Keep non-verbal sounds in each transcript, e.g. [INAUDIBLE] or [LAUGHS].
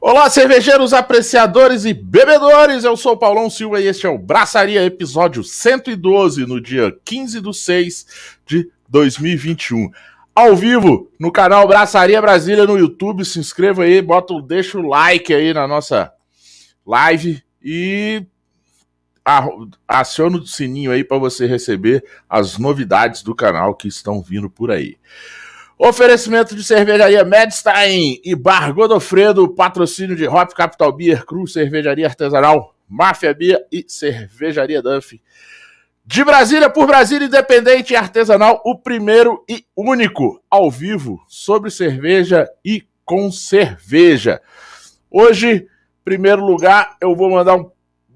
Olá, cervejeiros, apreciadores e bebedores. Eu sou o Paulão Silva e este é o Braçaria, episódio 112, no dia 15 de 6 de 2021. Ao vivo no canal Braçaria Brasília no YouTube. Se inscreva aí, bota, deixa o like aí na nossa live e aciona o sininho aí para você receber as novidades do canal que estão vindo por aí. Oferecimento de cervejaria Medstein e Bar Godofredo, patrocínio de Hop Capital Beer, Cruz Cervejaria Artesanal, Máfia Beer e Cervejaria Duff. De Brasília por Brasília, independente e artesanal, o primeiro e único ao vivo sobre cerveja e com cerveja. Hoje, primeiro lugar, eu vou mandar um,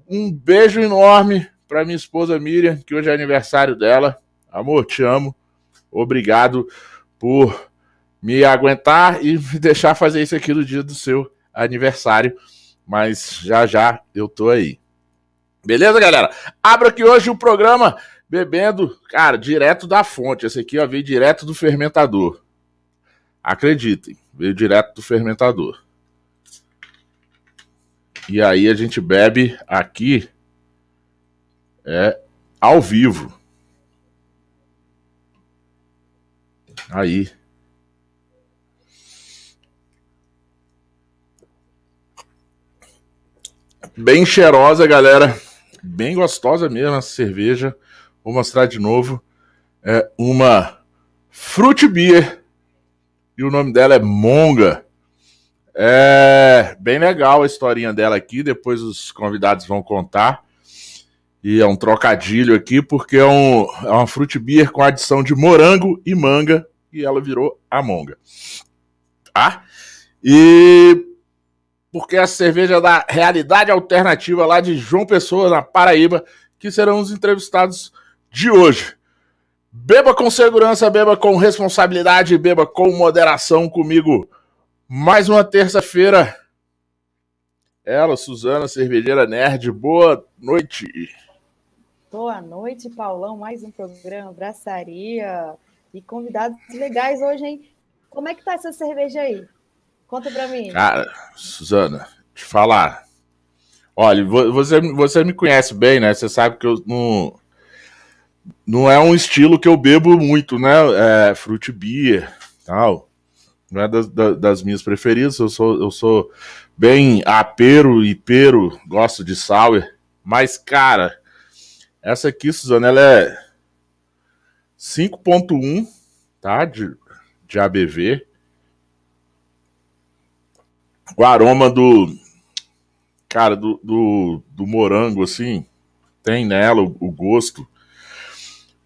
um beijo enorme para minha esposa Miriam, que hoje é aniversário dela. Amor, te amo. Obrigado por me aguentar e me deixar fazer isso aqui no dia do seu aniversário. Mas já já eu tô aí. Beleza, galera? Abra aqui hoje o programa bebendo, cara, direto da fonte. Esse aqui ó, veio direto do fermentador. Acreditem, veio direto do fermentador. E aí a gente bebe aqui é ao vivo. Aí. Bem cheirosa, galera. Bem gostosa mesmo essa cerveja. Vou mostrar de novo. É uma Fruit Beer. E o nome dela é Monga. É bem legal a historinha dela aqui. Depois os convidados vão contar. E é um trocadilho aqui, porque é, um, é uma fruit beer com adição de morango e manga e ela virou Amonga. Tá? E porque a cerveja da Realidade Alternativa lá de João Pessoa, na Paraíba, que serão os entrevistados de hoje. Beba com segurança, beba com responsabilidade, beba com moderação comigo. Mais uma terça-feira. Ela, Suzana, cervejeira nerd, boa noite. Boa noite, Paulão. Mais um programa Braçaria. E convidados legais hoje, hein? Como é que tá essa cerveja aí? Conta pra mim. Cara, Suzana, te falar. Olha, você, você me conhece bem, né? Você sabe que eu não. Não é um estilo que eu bebo muito, né? É, fruit beer tal. Não é das, das minhas preferidas. Eu sou, eu sou bem apero e pero, gosto de sour. Mas, cara, essa aqui, Suzana, ela é 5.1, tá? De, de ABV. O aroma do. Cara, do, do, do morango, assim, tem nela o, o, gosto.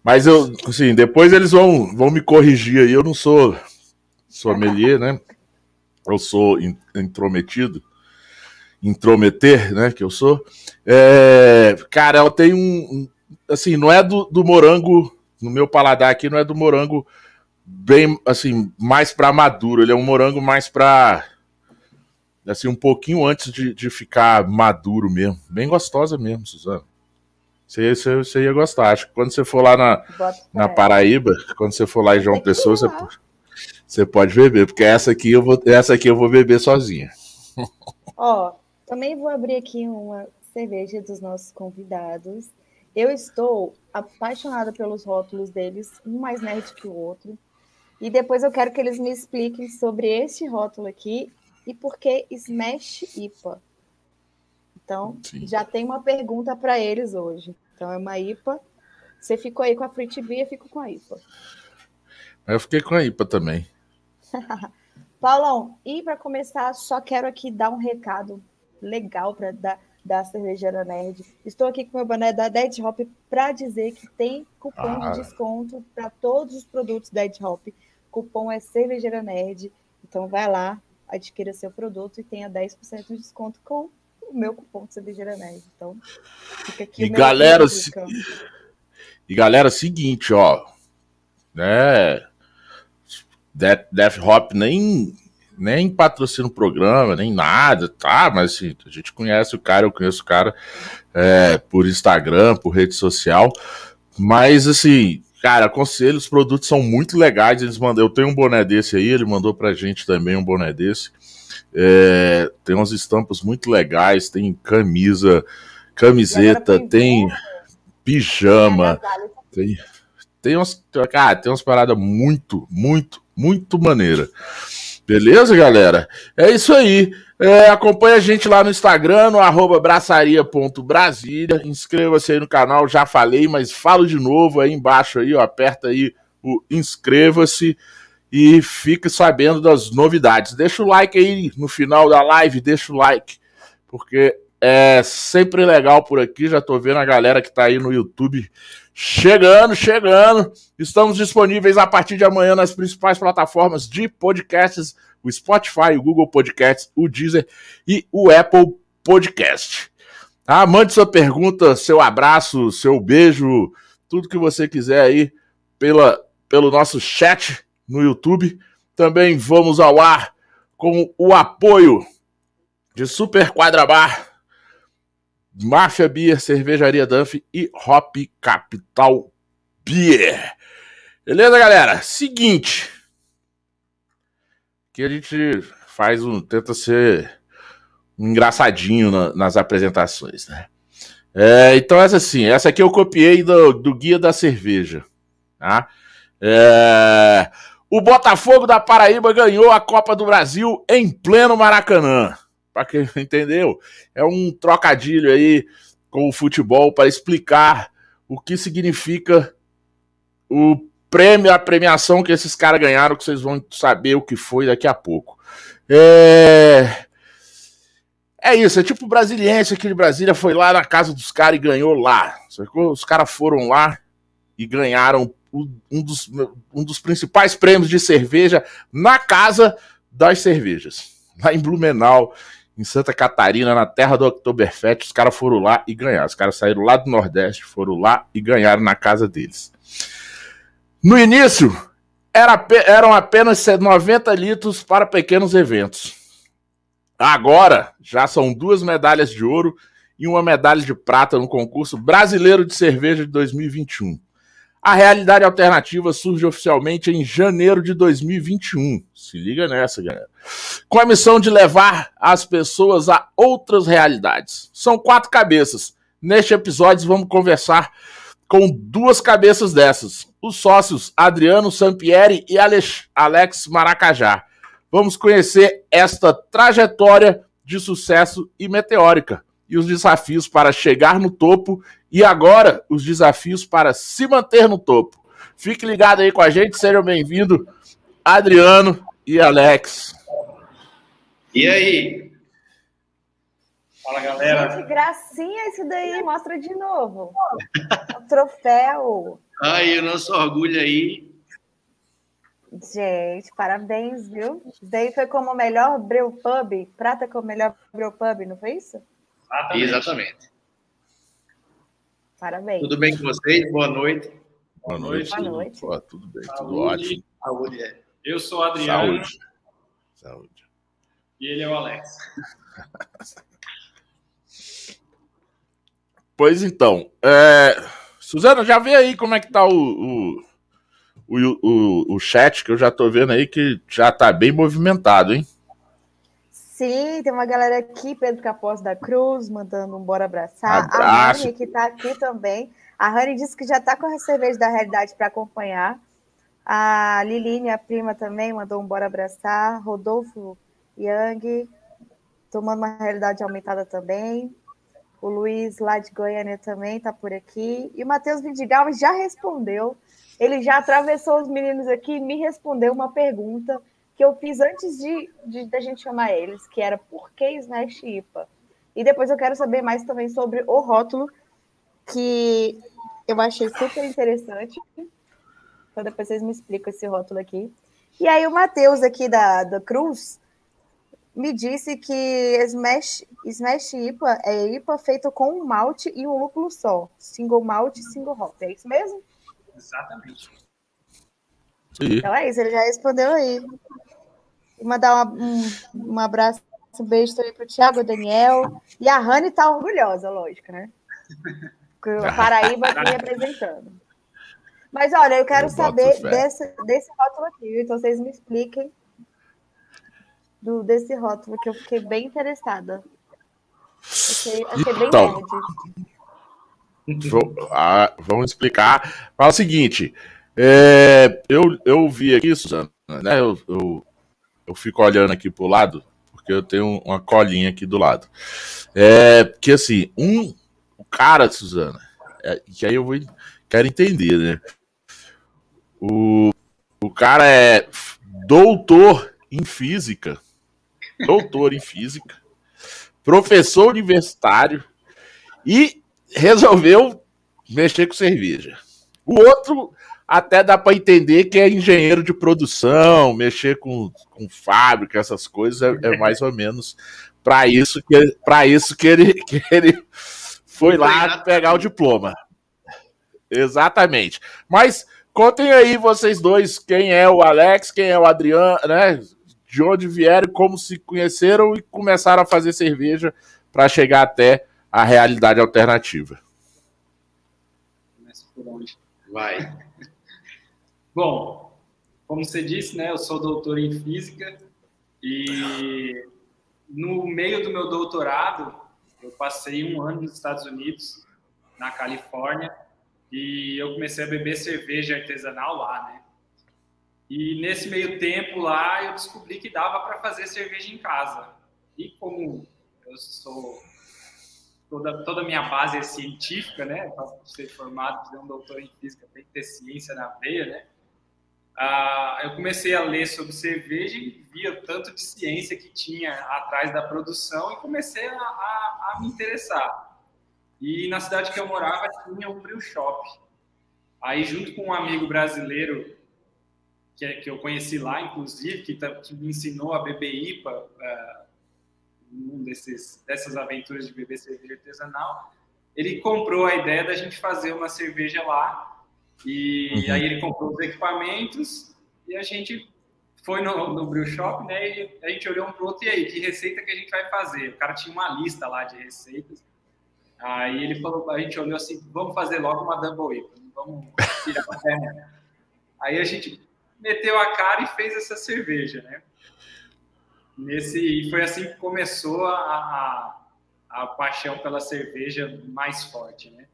Mas eu, assim, depois eles vão, vão me corrigir aí. Eu não sou sommelier, né? Eu sou intrometido. Intrometer, né? Que eu sou. É, cara, ela tem um. Assim, não é do, do morango no meu paladar aqui não é do morango bem assim, mais para maduro, ele é um morango mais para assim um pouquinho antes de, de ficar maduro mesmo. Bem gostosa mesmo, Suzana. Você, você, você ia gostar. Acho que quando você for lá na, na Paraíba, quando você for lá em João Pessoa, você, você pode beber, porque essa aqui eu vou, essa aqui eu vou beber sozinha. Ó, também vou abrir aqui uma cerveja dos nossos convidados. Eu estou apaixonada pelos rótulos deles, um mais nerd que o outro. E depois eu quero que eles me expliquem sobre este rótulo aqui e por que Smash IPA. Então, Sim. já tem uma pergunta para eles hoje. Então, é uma IPA. Você ficou aí com a Fruit Beer, eu fico com a IPA. Eu fiquei com a IPA também. [LAUGHS] Paulão, e para começar, só quero aqui dar um recado legal para dar da Cervejeira Nerd. Estou aqui com o meu boné da Dead Hop para dizer que tem cupom ah. de desconto para todos os produtos Dead Hop. Cupom é Cervejeira Nerd. Então vai lá, adquira seu produto e tenha 10% de desconto com o meu cupom de Cervejeira Nerd. Então, fica aqui e galera, se... E galera, seguinte, ó, né? Death, Death Hop nem nem patrocina o programa, nem nada, tá? Mas assim, a gente conhece o cara, eu conheço o cara é, por Instagram, por rede social. Mas assim, Cara, aconselho, os produtos são muito legais. Eles mandam, eu tenho um boné desse aí, ele mandou pra gente também um boné desse. É, tem umas estampas muito legais, tem camisa, camiseta, tem pijama, tem, tem umas, cara, tem umas paradas muito, muito, muito maneira. Beleza, galera? É isso aí. É, acompanha a gente lá no Instagram, no arroba braçaria.brasília. Inscreva-se aí no canal, já falei, mas falo de novo aí embaixo aí, ó, aperta aí o inscreva-se e fique sabendo das novidades. Deixa o like aí no final da live, deixa o like, porque é sempre legal por aqui. Já tô vendo a galera que tá aí no YouTube chegando, chegando. Estamos disponíveis a partir de amanhã nas principais plataformas de podcasts o Spotify, o Google Podcasts, o Deezer e o Apple Podcast. Ah, mande sua pergunta, seu abraço, seu beijo, tudo que você quiser aí pela, pelo nosso chat no YouTube. Também vamos ao ar com o apoio de Super Quadra Bar, Máfia Beer, Cervejaria Dunphy e Hop Capital Beer. Beleza, galera? Seguinte, que a gente faz um. tenta ser um engraçadinho na, nas apresentações, né? É, então, essa assim, essa aqui eu copiei do, do Guia da Cerveja. Tá? É, o Botafogo da Paraíba ganhou a Copa do Brasil em pleno Maracanã. Para quem [LAUGHS] entendeu, é um trocadilho aí com o futebol para explicar o que significa o prêmio, a premiação que esses caras ganharam, que vocês vão saber o que foi daqui a pouco. É. É isso, é tipo o Brasiliense aqui de Brasília foi lá na casa dos caras e ganhou lá. Sacou? Os caras foram lá e ganharam um dos, um dos principais prêmios de cerveja na casa das cervejas. Lá em Blumenau, em Santa Catarina, na terra do Oktoberfest, os caras foram lá e ganharam. Os caras saíram lá do Nordeste, foram lá e ganharam na casa deles. No início, era, eram apenas 90 litros para pequenos eventos. Agora, já são duas medalhas de ouro e uma medalha de prata no concurso brasileiro de cerveja de 2021. A realidade alternativa surge oficialmente em janeiro de 2021. Se liga nessa, galera. Com a missão de levar as pessoas a outras realidades. São quatro cabeças. Neste episódio, vamos conversar com duas cabeças dessas, os sócios Adriano Sampieri e Alex Maracajá. Vamos conhecer esta trajetória de sucesso e meteórica e os desafios para chegar no topo e agora os desafios para se manter no topo. Fique ligado aí com a gente, sejam bem-vindos, Adriano e Alex. E aí? Fala, galera. Gente, gracinha isso daí. Mostra de novo. o troféu. Aí, o nosso orgulho aí. Gente, parabéns, viu? Isso daí foi como o melhor Breu Pub. Prata como o melhor Breu Pub, não foi isso? Exatamente. Exatamente. Parabéns. Tudo bem com vocês? Boa noite. Boa noite. Boa noite. Tudo, tudo bem, Saúde. tudo ótimo. Saúde, é. Eu sou o Adriano. Saúde. Saúde. E ele é o Alex. [LAUGHS] Pois então, é... Suzana, já vê aí como é que tá o, o, o, o, o chat, que eu já tô vendo aí que já tá bem movimentado, hein? Sim, tem uma galera aqui, Pedro Capós da Cruz, mandando um bora abraçar. Abraço. A Rani, que tá aqui também. A Rani disse que já tá com a cerveja da realidade para acompanhar. A Liline, a prima, também mandou um bora abraçar. Rodolfo Young, tomando uma realidade aumentada também. O Luiz lá de Goiânia também está por aqui. E o Matheus Vidigal já respondeu. Ele já atravessou os meninos aqui e me respondeu uma pergunta que eu fiz antes de, de da gente chamar eles, que era por que Smash IPA? E depois eu quero saber mais também sobre o rótulo, que eu achei super interessante. Então depois vocês me explicam esse rótulo aqui. E aí o Matheus aqui da, da Cruz me disse que Smash, Smash IPA é IPA feito com um malte e um lúpulo só. Single malt e single hop. É isso mesmo? Exatamente. Sim. Então é isso, ele já respondeu aí. Mandar uma, um, um abraço, um beijo também para o Thiago, Daniel. E a Rani está orgulhosa, lógico, né? A Paraíba aqui representando. Mas olha, eu quero eu saber desse, desse rótulo aqui, então vocês me expliquem do, desse rótulo que eu fiquei bem interessada. Achei, achei bem então, vou, ah, vamos explicar. Fala o seguinte: é, eu, eu vi aqui, Suzana, né? Eu, eu, eu fico olhando aqui pro lado, porque eu tenho uma colinha aqui do lado. É, que assim, um o cara, Suzana, é, que aí eu vou quero entender, né? O, o cara é doutor em física, doutor em física, professor universitário e resolveu mexer com cerveja. O outro até dá para entender que é engenheiro de produção, mexer com, com fábrica, essas coisas é, é mais ou menos para isso que para isso que ele, que ele foi lá pegar o diploma. Exatamente. Mas contem aí vocês dois quem é o Alex, quem é o Adriano, né? De onde vieram, como se conheceram e começaram a fazer cerveja para chegar até a realidade alternativa. Começa por onde? Vai. Bom, como você disse, né? Eu sou doutor em física e no meio do meu doutorado eu passei um ano nos Estados Unidos, na Califórnia, e eu comecei a beber cerveja artesanal lá, né? E nesse meio tempo lá, eu descobri que dava para fazer cerveja em casa. E como eu sou toda toda a minha base é científica, né? Para ser formado, ser um doutor em física, tem que ter ciência na veia, né? Ah, eu comecei a ler sobre cerveja e via tanto de ciência que tinha atrás da produção e comecei a, a, a me interessar. E na cidade que eu morava tinha um brew shop. Aí, junto com um amigo brasileiro que, que eu conheci lá, inclusive, que, que me ensinou a beber IPA, uh, um desses, dessas aventuras de beber cerveja artesanal, ele comprou a ideia da gente fazer uma cerveja lá e uhum. aí ele comprou os equipamentos e a gente foi no, no brew shop, né? E a gente olhou um pro outro, e aí, que receita que a gente vai fazer? O cara tinha uma lista lá de receitas. Aí ele falou, a gente olhou assim, vamos fazer logo uma double IPA, vamos tirar a perna. Aí a gente meteu a cara e fez essa cerveja, né? Nesse, e foi assim que começou a, a, a paixão pela cerveja mais forte, né?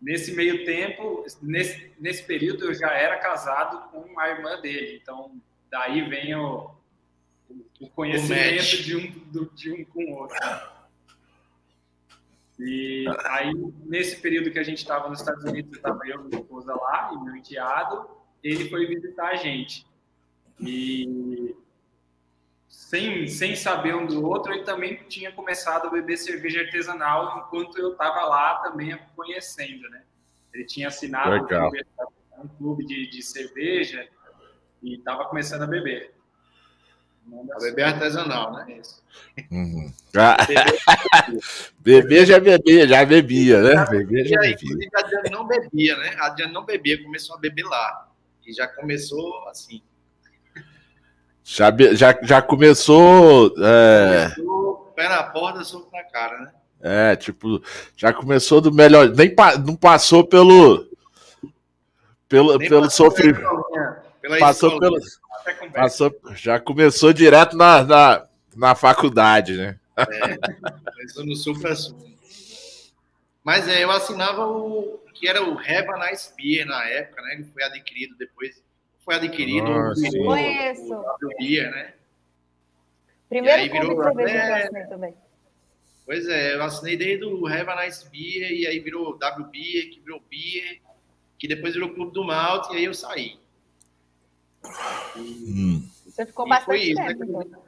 Nesse meio tempo, nesse, nesse período, eu já era casado com a irmã dele. Então, daí vem o, o conhecimento o de, um, de um com o outro. E aí, nesse período que a gente estava nos Estados Unidos, estava eu minha esposa lá, e meu enteado, ele foi visitar a gente. E sem, sem saber um do outro, ele também tinha começado a beber cerveja artesanal enquanto eu estava lá também conhecendo, né? Ele tinha assinado um clube, um clube, de, de cerveja e estava começando a beber. A beber artesanal, né? Uhum. [LAUGHS] Beber já bebia, já bebia, né? Beber já bebia. A Adriana não bebia, né? A Adriana não bebia, começou a beber lá. E já começou assim. Já, já, já começou. É... começou pé na porta, soco na cara, né? É, tipo, já começou do melhor. Nem pa, não passou pelo. Pelo, pelo sofrimento. Passou pelo. Passou, já começou direto na, na, na faculdade, né? É, começou no supra Mas é, eu assinava o que era o Have a Nice Beer na época, né? Ele foi adquirido depois foi adquirido Nossa, Conheço. o Bia, né? Primeiro e virou até... também. Pois é, eu assinei desde o Have a Nice Beer, e aí virou WB, que virou Beer, que depois virou Clube do Malte, e aí eu saí. Hum. Você ficou e bastante isso, tempo, né? então.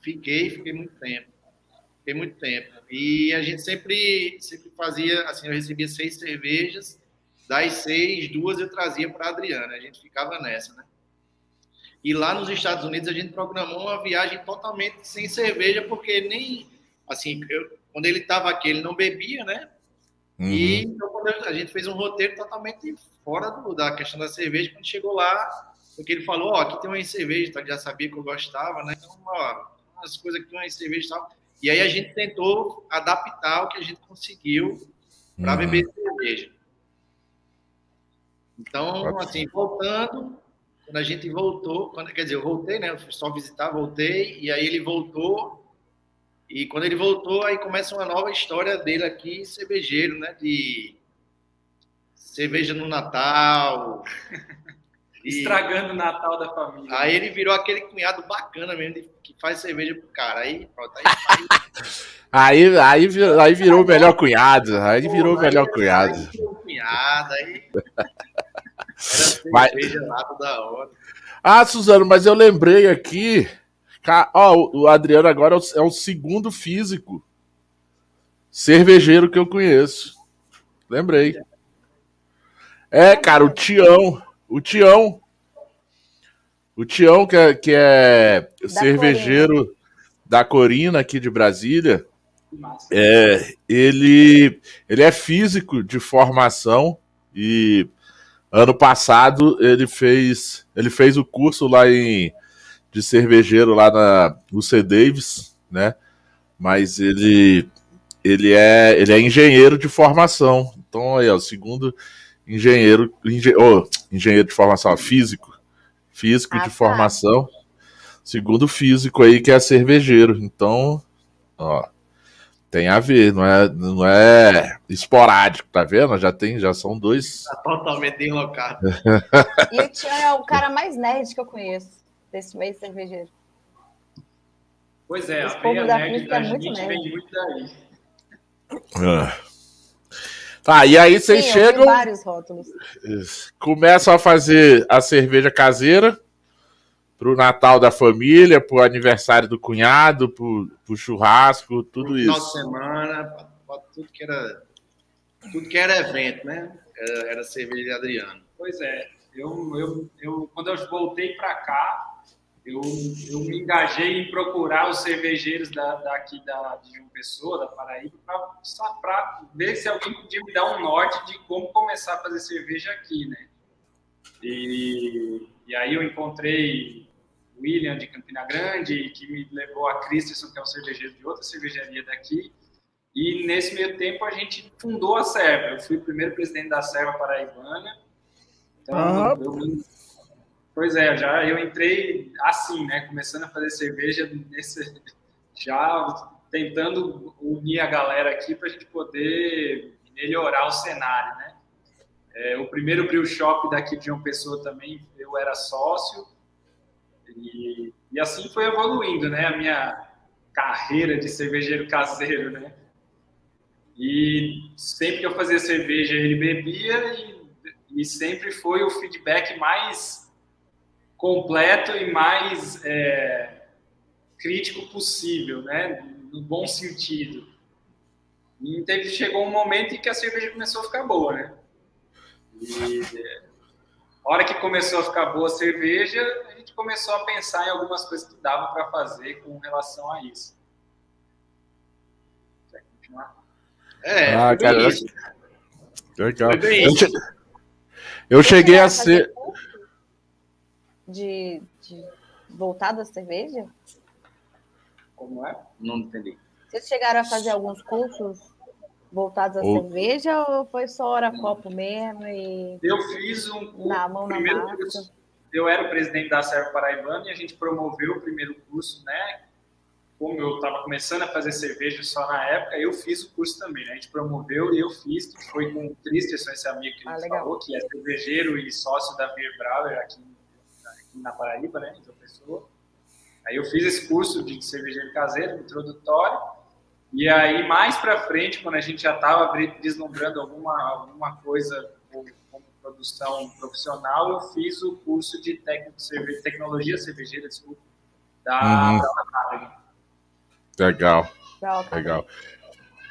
Fiquei, fiquei muito tempo. Fiquei muito tempo. E a gente sempre, sempre fazia, assim, eu recebia seis cervejas, das seis, duas eu trazia para a Adriana. A gente ficava nessa, né? E lá nos Estados Unidos a gente programou uma viagem totalmente sem cerveja, porque nem assim, eu, quando ele estava aqui, ele não bebia, né? Uhum. E então, a gente fez um roteiro totalmente fora do, da questão da cerveja, quando chegou lá, porque ele falou, ó, oh, aqui tem uma cerveja, então já sabia que eu gostava, né? Então, ó, as coisas que tem uma cerveja e tal. E aí a gente tentou adaptar o que a gente conseguiu para uhum. beber cerveja. Então, assim, voltando, quando a gente voltou, quando, quer dizer, eu voltei, né? Eu só visitar, voltei, e aí ele voltou. E quando ele voltou, aí começa uma nova história dele aqui, cervejeiro, né? De cerveja no Natal. [LAUGHS] Estragando o Natal da família. Aí ele virou aquele cunhado bacana mesmo, de, que faz cerveja pro cara. Aí, pronto, aí, [LAUGHS] aí, aí, virou, aí virou o melhor cunhado. Aí virou o melhor cunhado. Aí virou cunhado, aí. [LAUGHS] Lá toda hora. Ah, Suzano, mas eu lembrei aqui. Ó, o Adriano agora é o é segundo físico cervejeiro que eu conheço. Lembrei. É, cara, o Tião. O Tião. O Tião, que é, que é da cervejeiro Corina. da Corina aqui de Brasília. É, ele, ele é físico de formação e ano passado ele fez ele fez o curso lá em de cervejeiro lá na UC Davis, né? Mas ele ele é ele é engenheiro de formação. Então aí, ó, o segundo engenheiro, engen... oh, engenheiro de formação, físico, físico ah, de tá. formação, segundo físico aí que é cervejeiro. Então, ó, tem a ver, não é, não é esporádico, tá vendo? Já tem, já são dois. Tá totalmente deslocado. e o Tian é o cara mais nerd que eu conheço desse meio cervejeiro. Pois é, Esse a povo da nerd da é muito nerd. vem muito daí. Ah. Tá, e aí vocês Sim, chegam. vários rótulos. Começam a fazer a cerveja caseira pro Natal da família, pro aniversário do cunhado, pro, pro churrasco, tudo pro isso. Final de semana, pra, tudo que era. Tudo que era evento, né? Era, era cerveja de Adriano. Pois é. Eu, eu, eu, quando eu voltei para cá, eu, eu me engajei em procurar os cervejeiros da, daqui da, de João Pessoa, da Paraíba, para ver se alguém podia me dar um norte de como começar a fazer cerveja aqui, né? E, e aí eu encontrei William de Campina Grande, que me levou a Christensen, que é um cervejeiro de outra cervejaria daqui. E nesse meio tempo a gente fundou a Serva. Eu fui o primeiro presidente da Serva Paraibana. Então, ah. eu, eu Pois é, já eu entrei assim, né? Começando a fazer cerveja nesse, [LAUGHS] já tentando unir a galera aqui para a gente poder melhorar o cenário, né? É, o primeiro brew shop daqui de João Pessoa também eu era sócio e, e assim foi evoluindo, né? A minha carreira de cervejeiro caseiro, né? E sempre que eu fazia cerveja ele bebia e, e sempre foi o feedback mais completo e mais é, crítico possível, né? No bom sentido. E teve, chegou um momento em que a cerveja começou a ficar boa, né? E a hora que começou a ficar boa a cerveja, a começou a pensar em algumas coisas que dava para fazer com relação a isso. Quer continuar? É, ah, cara, legal. Eu, eu cheguei a ser de, de voltado à cerveja? Como é? Não entendi. Vocês chegaram a fazer alguns cursos voltados à cerveja ou foi só hora copo mesmo? E... Eu fiz um curso. Na mão na massa. Curso, eu era o presidente da Serva Paraibana e a gente promoveu o primeiro curso, né? Como eu estava começando a fazer cerveja só na época, eu fiz o curso também. Né? A gente promoveu e eu fiz, que foi com o Tristan, esse amigo que a gente ah, falou, que é cervejeiro e sócio da Beer Brauer aqui na Paraíba, né, em João Pessoa. Aí eu fiz esse curso de cervejeiro caseiro, introdutório, e aí mais para frente, quando a gente já estava vislumbrando alguma, alguma coisa produção profissional, eu fiz o curso de cerve tecnologia cervejeira, desculpa, da uhum. Legal. Legal.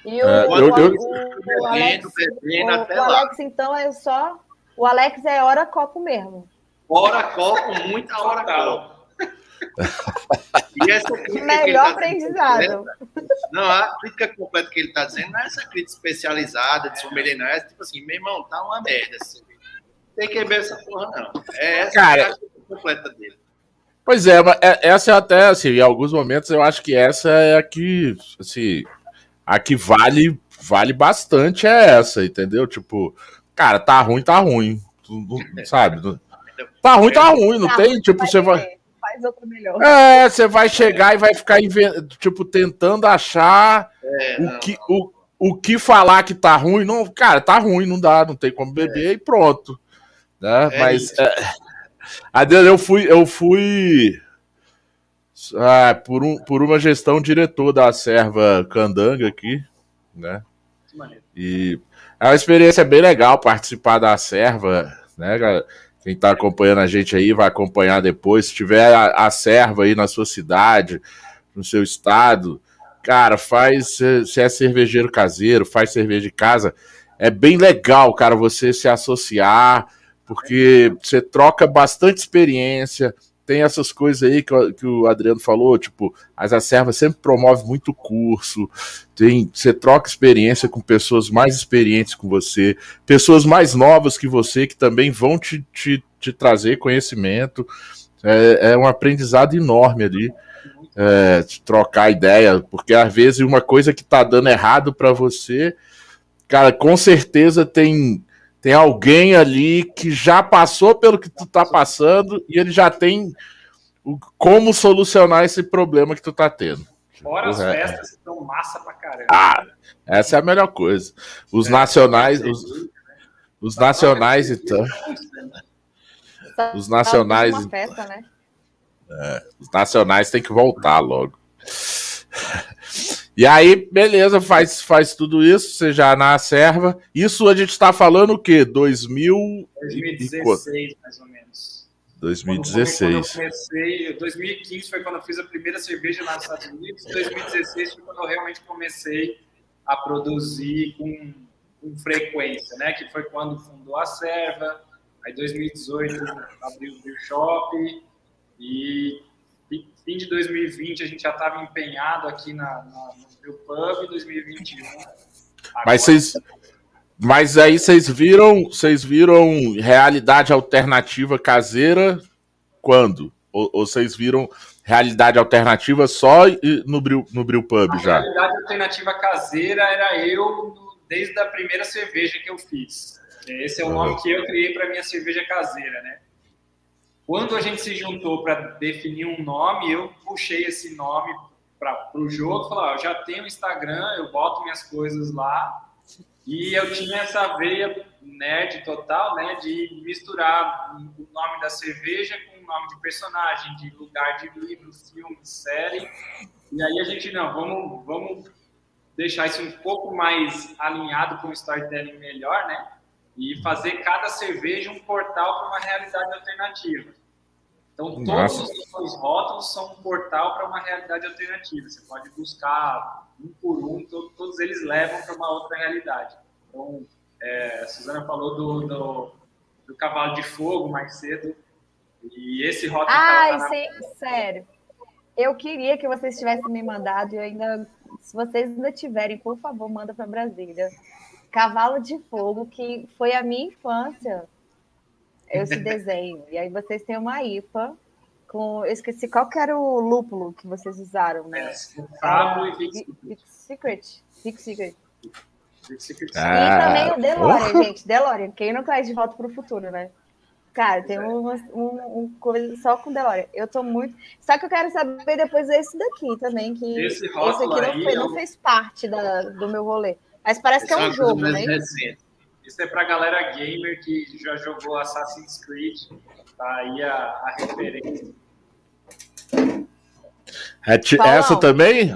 E o, é, o, eu, eu... o, o Alex, o, Alex, então, é só. O Alex é hora copo mesmo. Hora copo, muita hora copo. [LAUGHS] e essa crítica Melhor tá aprendizado. não, a crítica completa que ele está dizendo não é essa crítica especializada de sommelier, não. É tipo assim, meu irmão, tá uma merda. Assim. Tem que ver essa porra, não. É essa Cara, a completa dele. Pois é, é, essa é até, assim, em alguns momentos eu acho que essa é a que, assim, a que vale, vale bastante é essa, entendeu? Tipo, cara, tá ruim, tá ruim sabe? Tá ruim, tá ruim, não tá tem? Ruim, tipo, você vai. Faz outra melhor. É, você vai chegar e vai ficar, tipo, tentando achar é, o, que, o, o que falar que tá ruim. Não, cara, tá ruim, não dá, não tem como beber é. e pronto. Né? É Mas. É, eu fui. Eu fui ah, por, um, por uma gestão diretor da serva Candanga aqui, né? E é uma experiência bem legal participar da serva, né, Quem está acompanhando a gente aí vai acompanhar depois. Se tiver a, a serva aí na sua cidade, no seu estado, cara, faz. Se é cervejeiro caseiro, faz cerveja de casa. É bem legal, cara, você se associar, porque você troca bastante experiência tem essas coisas aí que, que o Adriano falou, tipo, as acervas sempre promove muito curso, tem, você troca experiência com pessoas mais experientes com você, pessoas mais novas que você, que também vão te, te, te trazer conhecimento. É, é, um aprendizado enorme ali. É, trocar ideia, porque às vezes uma coisa que tá dando errado para você, cara, com certeza tem tem alguém ali que já passou pelo que tu tá passando e ele já tem o, como solucionar esse problema que tu tá tendo. Fora as é. festas que estão massa pra caramba. Ah, essa é a melhor coisa. Os é, nacionais, os, os nacionais então. Os nacionais. Uma festa, né? É, os nacionais tem que voltar logo. E aí, beleza, faz, faz tudo isso, você já na serva. Isso a gente está falando o quê? 2000... 2016, mais ou menos. 2016. Quando eu comecei, 2015 foi quando eu fiz a primeira cerveja nos Estados Unidos, 2016 foi quando eu realmente comecei a produzir com, com frequência, né? Que foi quando fundou a serva, aí 2018 abriu o Beer Shop e fim de 2020 a gente já estava empenhado aqui na, na, no Pub 2021. Agora, mas vocês. Mas aí vocês viram, vocês viram realidade alternativa caseira quando? Ou, ou vocês viram realidade alternativa só no Bril, no Bril Pub a já? Realidade alternativa caseira era eu desde a primeira cerveja que eu fiz. Esse é o nome que eu criei para minha cerveja caseira, né? Quando a gente se juntou para definir um nome, eu puxei esse nome para o jogo, falei, ah, eu já tenho Instagram, eu boto minhas coisas lá, e eu tinha essa veia nerd total, né, de misturar o nome da cerveja com o nome de personagem, de lugar de livro, filme, série, e aí a gente, não, vamos, vamos deixar isso um pouco mais alinhado com o storytelling melhor, né, e fazer cada cerveja um portal para uma realidade alternativa. Então, todos Nossa. os seus rótulos são um portal para uma realidade alternativa. Você pode buscar um por um, todos, todos eles levam para uma outra realidade. Então, é, a Suzana falou do, do, do, cavalo de fogo mais cedo. E esse rótulo. Ai, tá sim, sério. Eu queria que vocês tivessem me mandado, e ainda, se vocês ainda tiverem, por favor, manda para Brasília. Cavalo de Fogo, que foi a minha infância esse desenho. E aí vocês têm uma IPA com. Eu esqueci qual que era o lúpulo que vocês usaram, né? Fabo e Vic Secret. Vic Secret. Ah, e também o DeLorean, oh. gente. DeLorean. Quem não traz de volta para o futuro, né? Cara, tem uma, uma, uma, coisa só com DeLorean. Eu tô muito. Só que eu quero saber depois desse daqui também, que esse, esse aqui não, foi, não fez parte da, do meu rolê. Mas parece que é um jogo, né? Recente. Isso é para galera gamer que já jogou Assassin's Creed. Tá aí a, a referência. É, essa também?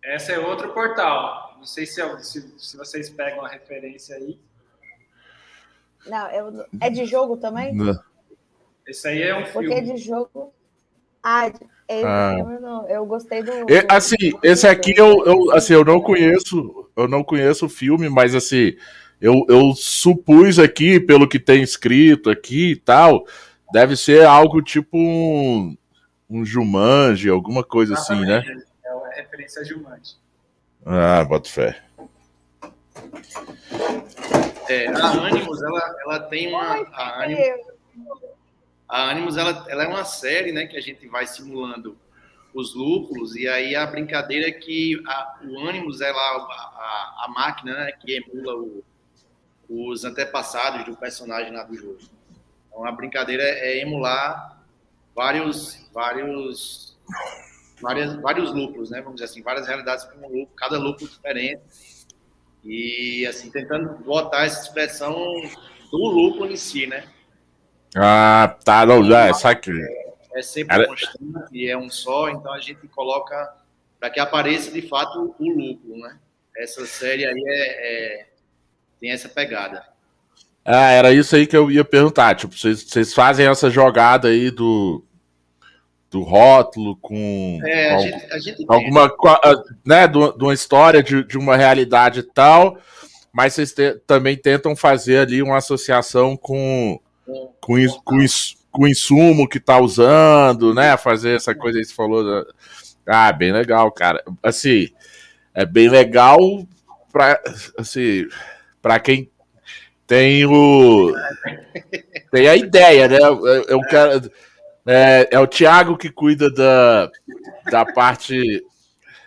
Essa é outro portal. Não sei se, se, se vocês pegam a referência aí. Não, eu, é de jogo também? Não. Esse aí é um filme. Porque é de jogo. Ah, é, ah. Eu, eu, gostei do. assim, esse aqui eu, eu, assim, eu não conheço, eu não conheço o filme, mas assim, eu, eu supus aqui, pelo que tem escrito aqui e tal, deve ser algo tipo um, um Jumanji, alguma coisa assim, né? É, é referência a Jumanji. Ah, boto fé. É, a Animus, ela, ela tem uma. A Animus, a Animus ela, ela é uma série, né, que a gente vai simulando os lúpulos, e aí a brincadeira é que a, o Animus é lá a, a, a máquina né, que emula o, os antepassados do personagem lá do jogo. Então a brincadeira é emular vários, vários, várias, vários lúpulos, né? Vamos dizer assim, várias realidades com um lúpulo, cada lúpulo diferente. E assim, tentando botar essa expressão do lúpulo em si, né? Ah, tá, não, já, saque. É, é sempre Era... constante e é um só, então a gente coloca para que apareça de fato o lúpulo, né? Essa série aí é, é tem essa pegada. Ah, era isso aí que eu ia perguntar. Tipo, vocês, vocês fazem essa jogada aí do, do rótulo com, é, a gente, a gente alguma né, de uma história de, de uma realidade tal, mas vocês te, também tentam fazer ali uma associação com, com, com, com o insumo que tá usando, né? Fazer essa coisa aí que você falou. Da... Ah, bem legal, cara. Assim, é bem legal para assim, para quem tem o tem a ideia, né? Eu quero é, é o Thiago que cuida da, da parte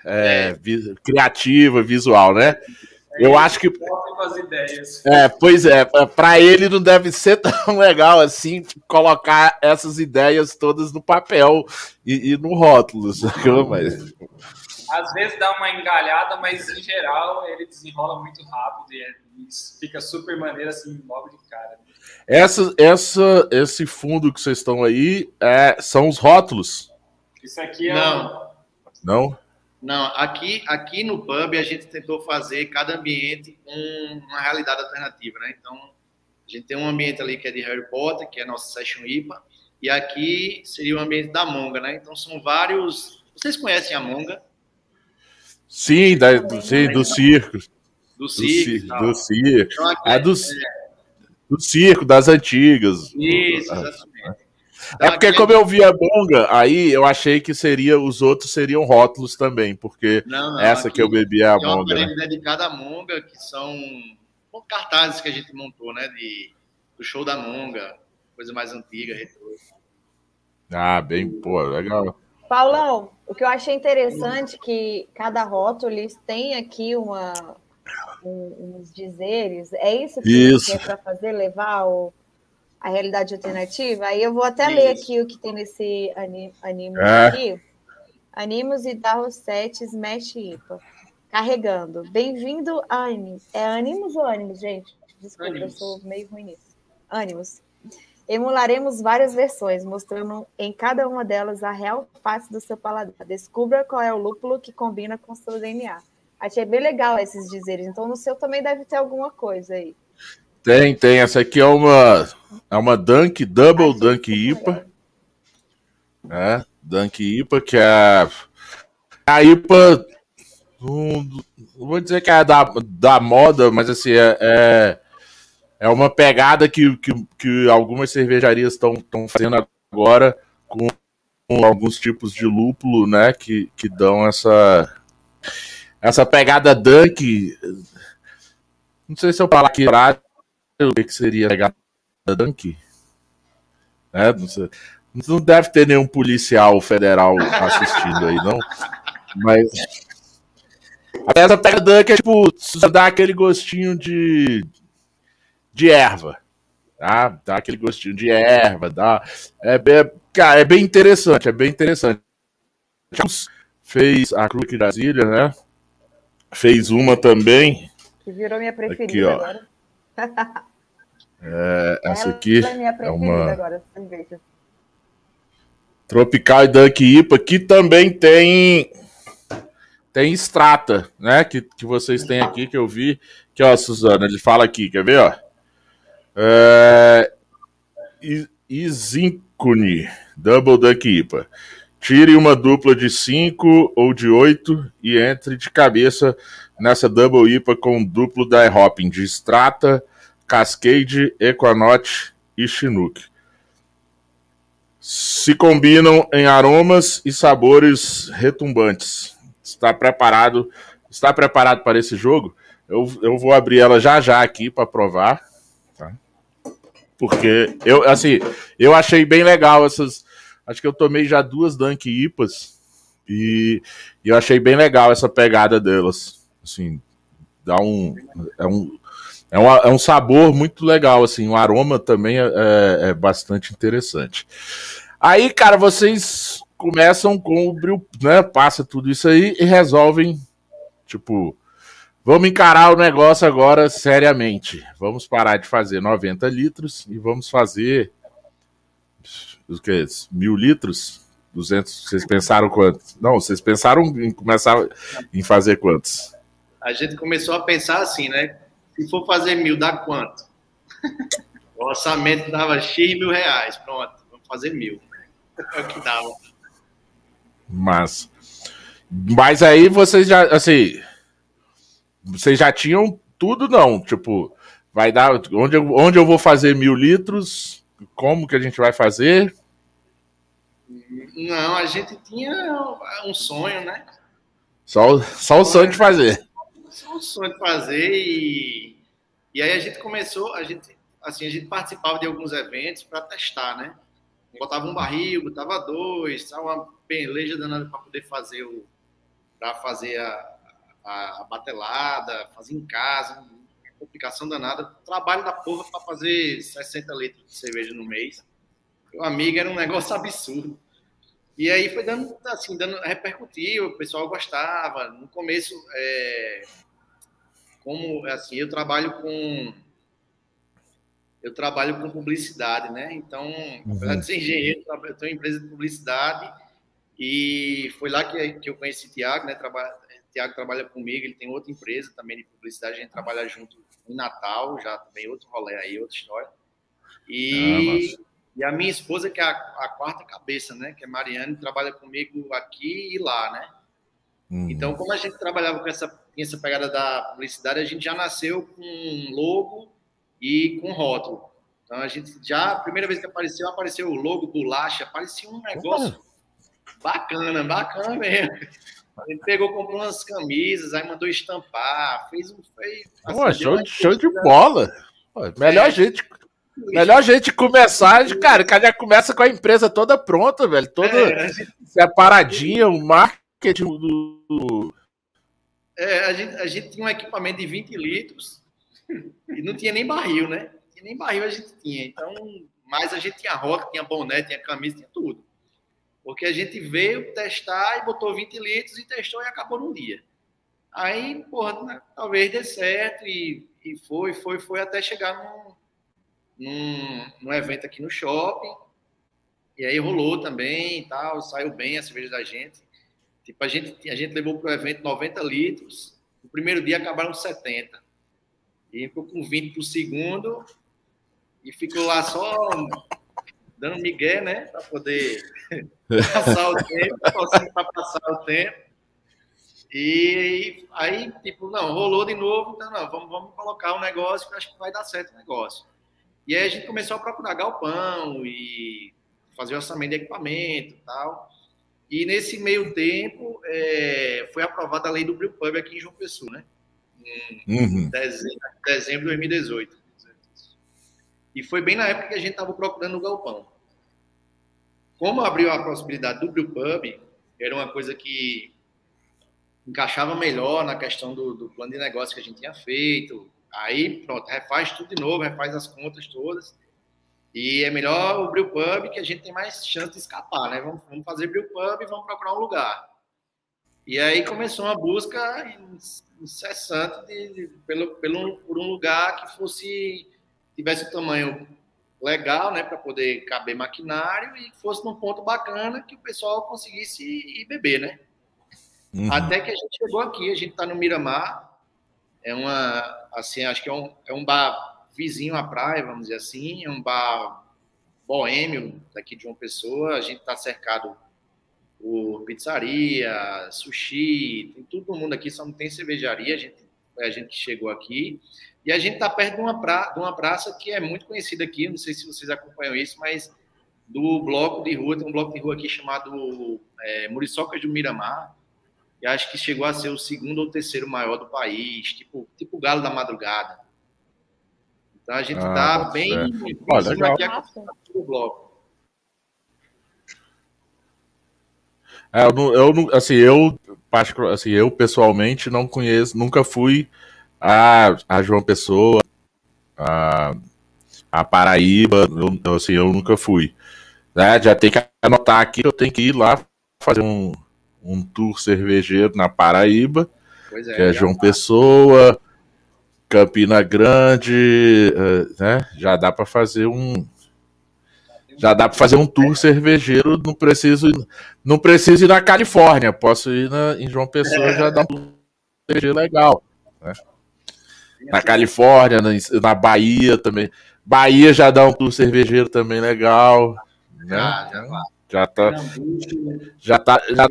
é, vi, criativa, visual, né? Eu acho que. É, pois é, para ele não deve ser [LAUGHS] tão legal assim colocar essas ideias todas no papel e, e no rótulo, sacou? Mas às vezes dá uma engalhada, mas em geral ele desenrola muito rápido e, é, fica super maneiro assim logo de cara. Essa, essa, esse fundo que vocês estão aí é, são os rótulos. Isso aqui é. Não. Não? Não, aqui, aqui no pub a gente tentou fazer cada ambiente com uma realidade alternativa, né? Então, a gente tem um ambiente ali que é de Harry Potter, que é a nossa Session IPA, e aqui seria o ambiente da Monga, né? Então, são vários. Vocês conhecem a Monga? Sim, da, do, sim, do circo. Do circo. Do, do circo. Então, é do, é... do circo, das antigas. Isso, exatamente. Então, é porque aqui... como eu vi a bonga, aí eu achei que seria os outros seriam rótulos também, porque não, não, essa que eu bebi é a bonga. Tem uma né? dedicada à monga, que são cartazes que a gente montou, né, de, do show da monga, coisa mais antiga, retrô. Ah, bem, pô, legal. Paulão, o que eu achei interessante é que cada rótulo tem aqui uma, um, uns dizeres. É isso que isso. você quer para fazer, levar o, a realidade alternativa? Aí eu vou até isso. ler aqui o que tem nesse anime é. aqui. Animos e Darro 7 Smash IPA. Carregando. Bem-vindo, Animus. É Animus ou Animus, gente? Desculpa, Animus. eu sou meio ruim nisso. Animus. Emularemos várias versões, mostrando em cada uma delas a real face do seu paladar. Descubra qual é o lúpulo que combina com seu DNA. Achei bem legal esses dizeres. Então, no seu também deve ter alguma coisa aí. Tem, tem. Essa aqui é uma, é uma Dunk, Double Achei Dunk IPA. É, Dunk IPA, que é a IPA. Não, não vou dizer que é da, da moda, mas assim, é, é é uma pegada que, que, que algumas cervejarias estão fazendo agora com, com, alguns tipos de lúpulo, né? Que, que dão essa, essa pegada dunk. Não sei se eu falar aqui o que seria a pegada dunk. É, não, sei, não deve ter nenhum policial federal assistindo aí, não. Mas. Essa pegada dunk é tipo, dá aquele gostinho de de erva. Tá? Dá aquele gostinho de erva, dá. É, é, cara, é bem interessante, é bem interessante. Fez a Cruz de Brasília, né? Fez uma também. Que virou minha preferida aqui, ó. agora. [LAUGHS] é, essa aqui é, é uma agora, Tropical Dunk IPA, que também tem tem extrata, né? Que, que vocês têm aqui, que eu vi. Que, ó, Suzana, ele fala aqui, quer ver, ó? É... Izincune, Double Duck IPA. Tire uma dupla de 5 ou de 8 e entre de cabeça nessa Double IPA com duplo die hopping de Strata, Cascade, Equanote e Chinook. Se combinam em aromas e sabores retumbantes. Está preparado? Está preparado para esse jogo? Eu, eu vou abrir ela já já aqui para provar. Porque eu, assim, eu achei bem legal essas. Acho que eu tomei já duas Dunk IPAs e, eu achei bem legal essa pegada delas. Assim, dá um. É um É um, é um sabor muito legal, assim, o aroma também é, é, é bastante interessante. Aí, cara, vocês começam com o bril, né? Passa tudo isso aí e resolvem, tipo, vamos encarar o negócio agora seriamente. Vamos parar de fazer 90 litros e vamos fazer o que é isso? Mil litros? 200? Vocês pensaram quantos? Não, vocês pensaram em começar em fazer quantos? A gente começou a pensar assim, né? Se for fazer mil, dá quanto? [LAUGHS] o orçamento dava X mil reais. Pronto, vamos fazer mil. [LAUGHS] É o que dava. Mas. Mas aí vocês já, assim. Vocês já tinham tudo, não? Tipo, vai dar. Onde eu, onde eu vou fazer mil litros? Como que a gente vai fazer? Não, a gente tinha um sonho, né? Só, só o sonho de fazer. Só o sonho de fazer e, e aí a gente começou, a gente, assim, a gente participava de alguns eventos para testar, né? Botava um barril, botava dois, uma peleja danada para poder fazer o para fazer a, a, batelada, fazer em casa, complicação danada, trabalho da porra para fazer 60 litros de cerveja no mês. Meu amigo era um negócio absurdo. E aí foi dando, assim, dando, repercutiu, o pessoal gostava. No começo, é, como, assim, eu trabalho com, eu trabalho com publicidade, né? Então, uhum. apesar de ser engenheiro, eu tenho uma empresa de publicidade e foi lá que, que eu conheci o Tiago, né? Trabalha, Tiago trabalha comigo, ele tem outra empresa também de publicidade, a gente trabalha junto em Natal, já também outro rolê aí, outra história. E ah, e a minha esposa, que é a, a, quarta cabeça, né? Que é Mariane, trabalha comigo aqui e lá, né? Uhum. Então, como a gente trabalhava com essa, essa pegada da publicidade, a gente já nasceu com logo e com rótulo. Então, a gente já, a primeira vez que apareceu, apareceu o logo bolacha, parecia um negócio uhum. bacana, bacana mesmo. Gente pegou, comprou umas camisas, aí mandou estampar, fez um. Fez, assim, show, show de bola! melhor é. gente Melhor gente começar, cara, cara já começa com a empresa toda pronta, velho, toda é, separadinha, o marketing do. É, a gente, a gente tinha um equipamento de 20 litros [LAUGHS] e não tinha nem barril, né? E nem barril a gente tinha. Então, mas a gente tinha roca, tinha boné, tinha camisa, tinha tudo. Porque a gente veio testar e botou 20 litros e testou e acabou num dia. Aí, porra, né, talvez dê certo e, e foi, foi, foi até chegar num, num, num evento aqui no shopping. E aí rolou também e tal, saiu bem a cerveja da gente. Tipo, a gente, a gente levou para o evento 90 litros, no primeiro dia acabaram 70. E ficou com 20 para o segundo, e ficou lá só dando migué, né? Para poder [LAUGHS] passar o tempo, para passar o tempo. E aí, tipo, não, rolou de novo, então não, vamos, vamos colocar o um negócio que acho que vai dar certo o negócio. E aí a gente começou a procurar galpão e fazer orçamento de equipamento e tal. E nesse meio tempo é, foi aprovada a lei do Brew Pub aqui em João Pessoa, né? Em uhum. dezembro, dezembro de 2018. E foi bem na época que a gente estava procurando o galpão. Como abriu a possibilidade do Brew Pub, era uma coisa que encaixava melhor na questão do, do plano de negócio que a gente tinha feito, Aí, pronto, refaz tudo de novo, refaz as contas todas. E é melhor o Brew Pub, que a gente tem mais chance de escapar, né? Vamos, vamos fazer Brew Pub e vamos procurar um lugar. E aí começou uma busca incessante de, de, pelo, pelo, por um lugar que fosse tivesse um tamanho legal, né, para poder caber maquinário e fosse num ponto bacana que o pessoal conseguisse ir beber, né? Uhum. Até que a gente chegou aqui, a gente está no Miramar, é uma, assim, acho que é um, é um bar vizinho à praia, vamos dizer assim, é um bar boêmio daqui de uma pessoa. A gente está cercado por pizzaria, sushi, tem todo mundo aqui, só não tem cervejaria. A gente, a gente chegou aqui e a gente está perto de uma, pra, de uma praça que é muito conhecida aqui. Não sei se vocês acompanham isso, mas do bloco de rua, tem um bloco de rua aqui chamado é, Muriçocas do Miramar e acho que chegou a ser o segundo ou terceiro maior do país, tipo, tipo o Galo da Madrugada. Então a gente está ah, bem é. Olha, legal. aqui do bloco. É, eu, eu, assim, eu, assim, eu pessoalmente não conheço, nunca fui a, a João Pessoa, a, a Paraíba, eu, assim, eu nunca fui. Né? Já tem que anotar aqui que eu tenho que ir lá fazer um, um tour cervejeiro na Paraíba, é, que é João tá. Pessoa, Campina Grande, uh, né? Já dá para fazer um já dá para fazer um tour cervejeiro, não preciso não preciso ir na Califórnia, posso ir na, em João Pessoa já dá um tour cervejeiro legal, né? Na Califórnia, na, na Bahia também. Bahia já dá um tour cervejeiro também legal. Né? Já, já, já tá. Já tá. Já...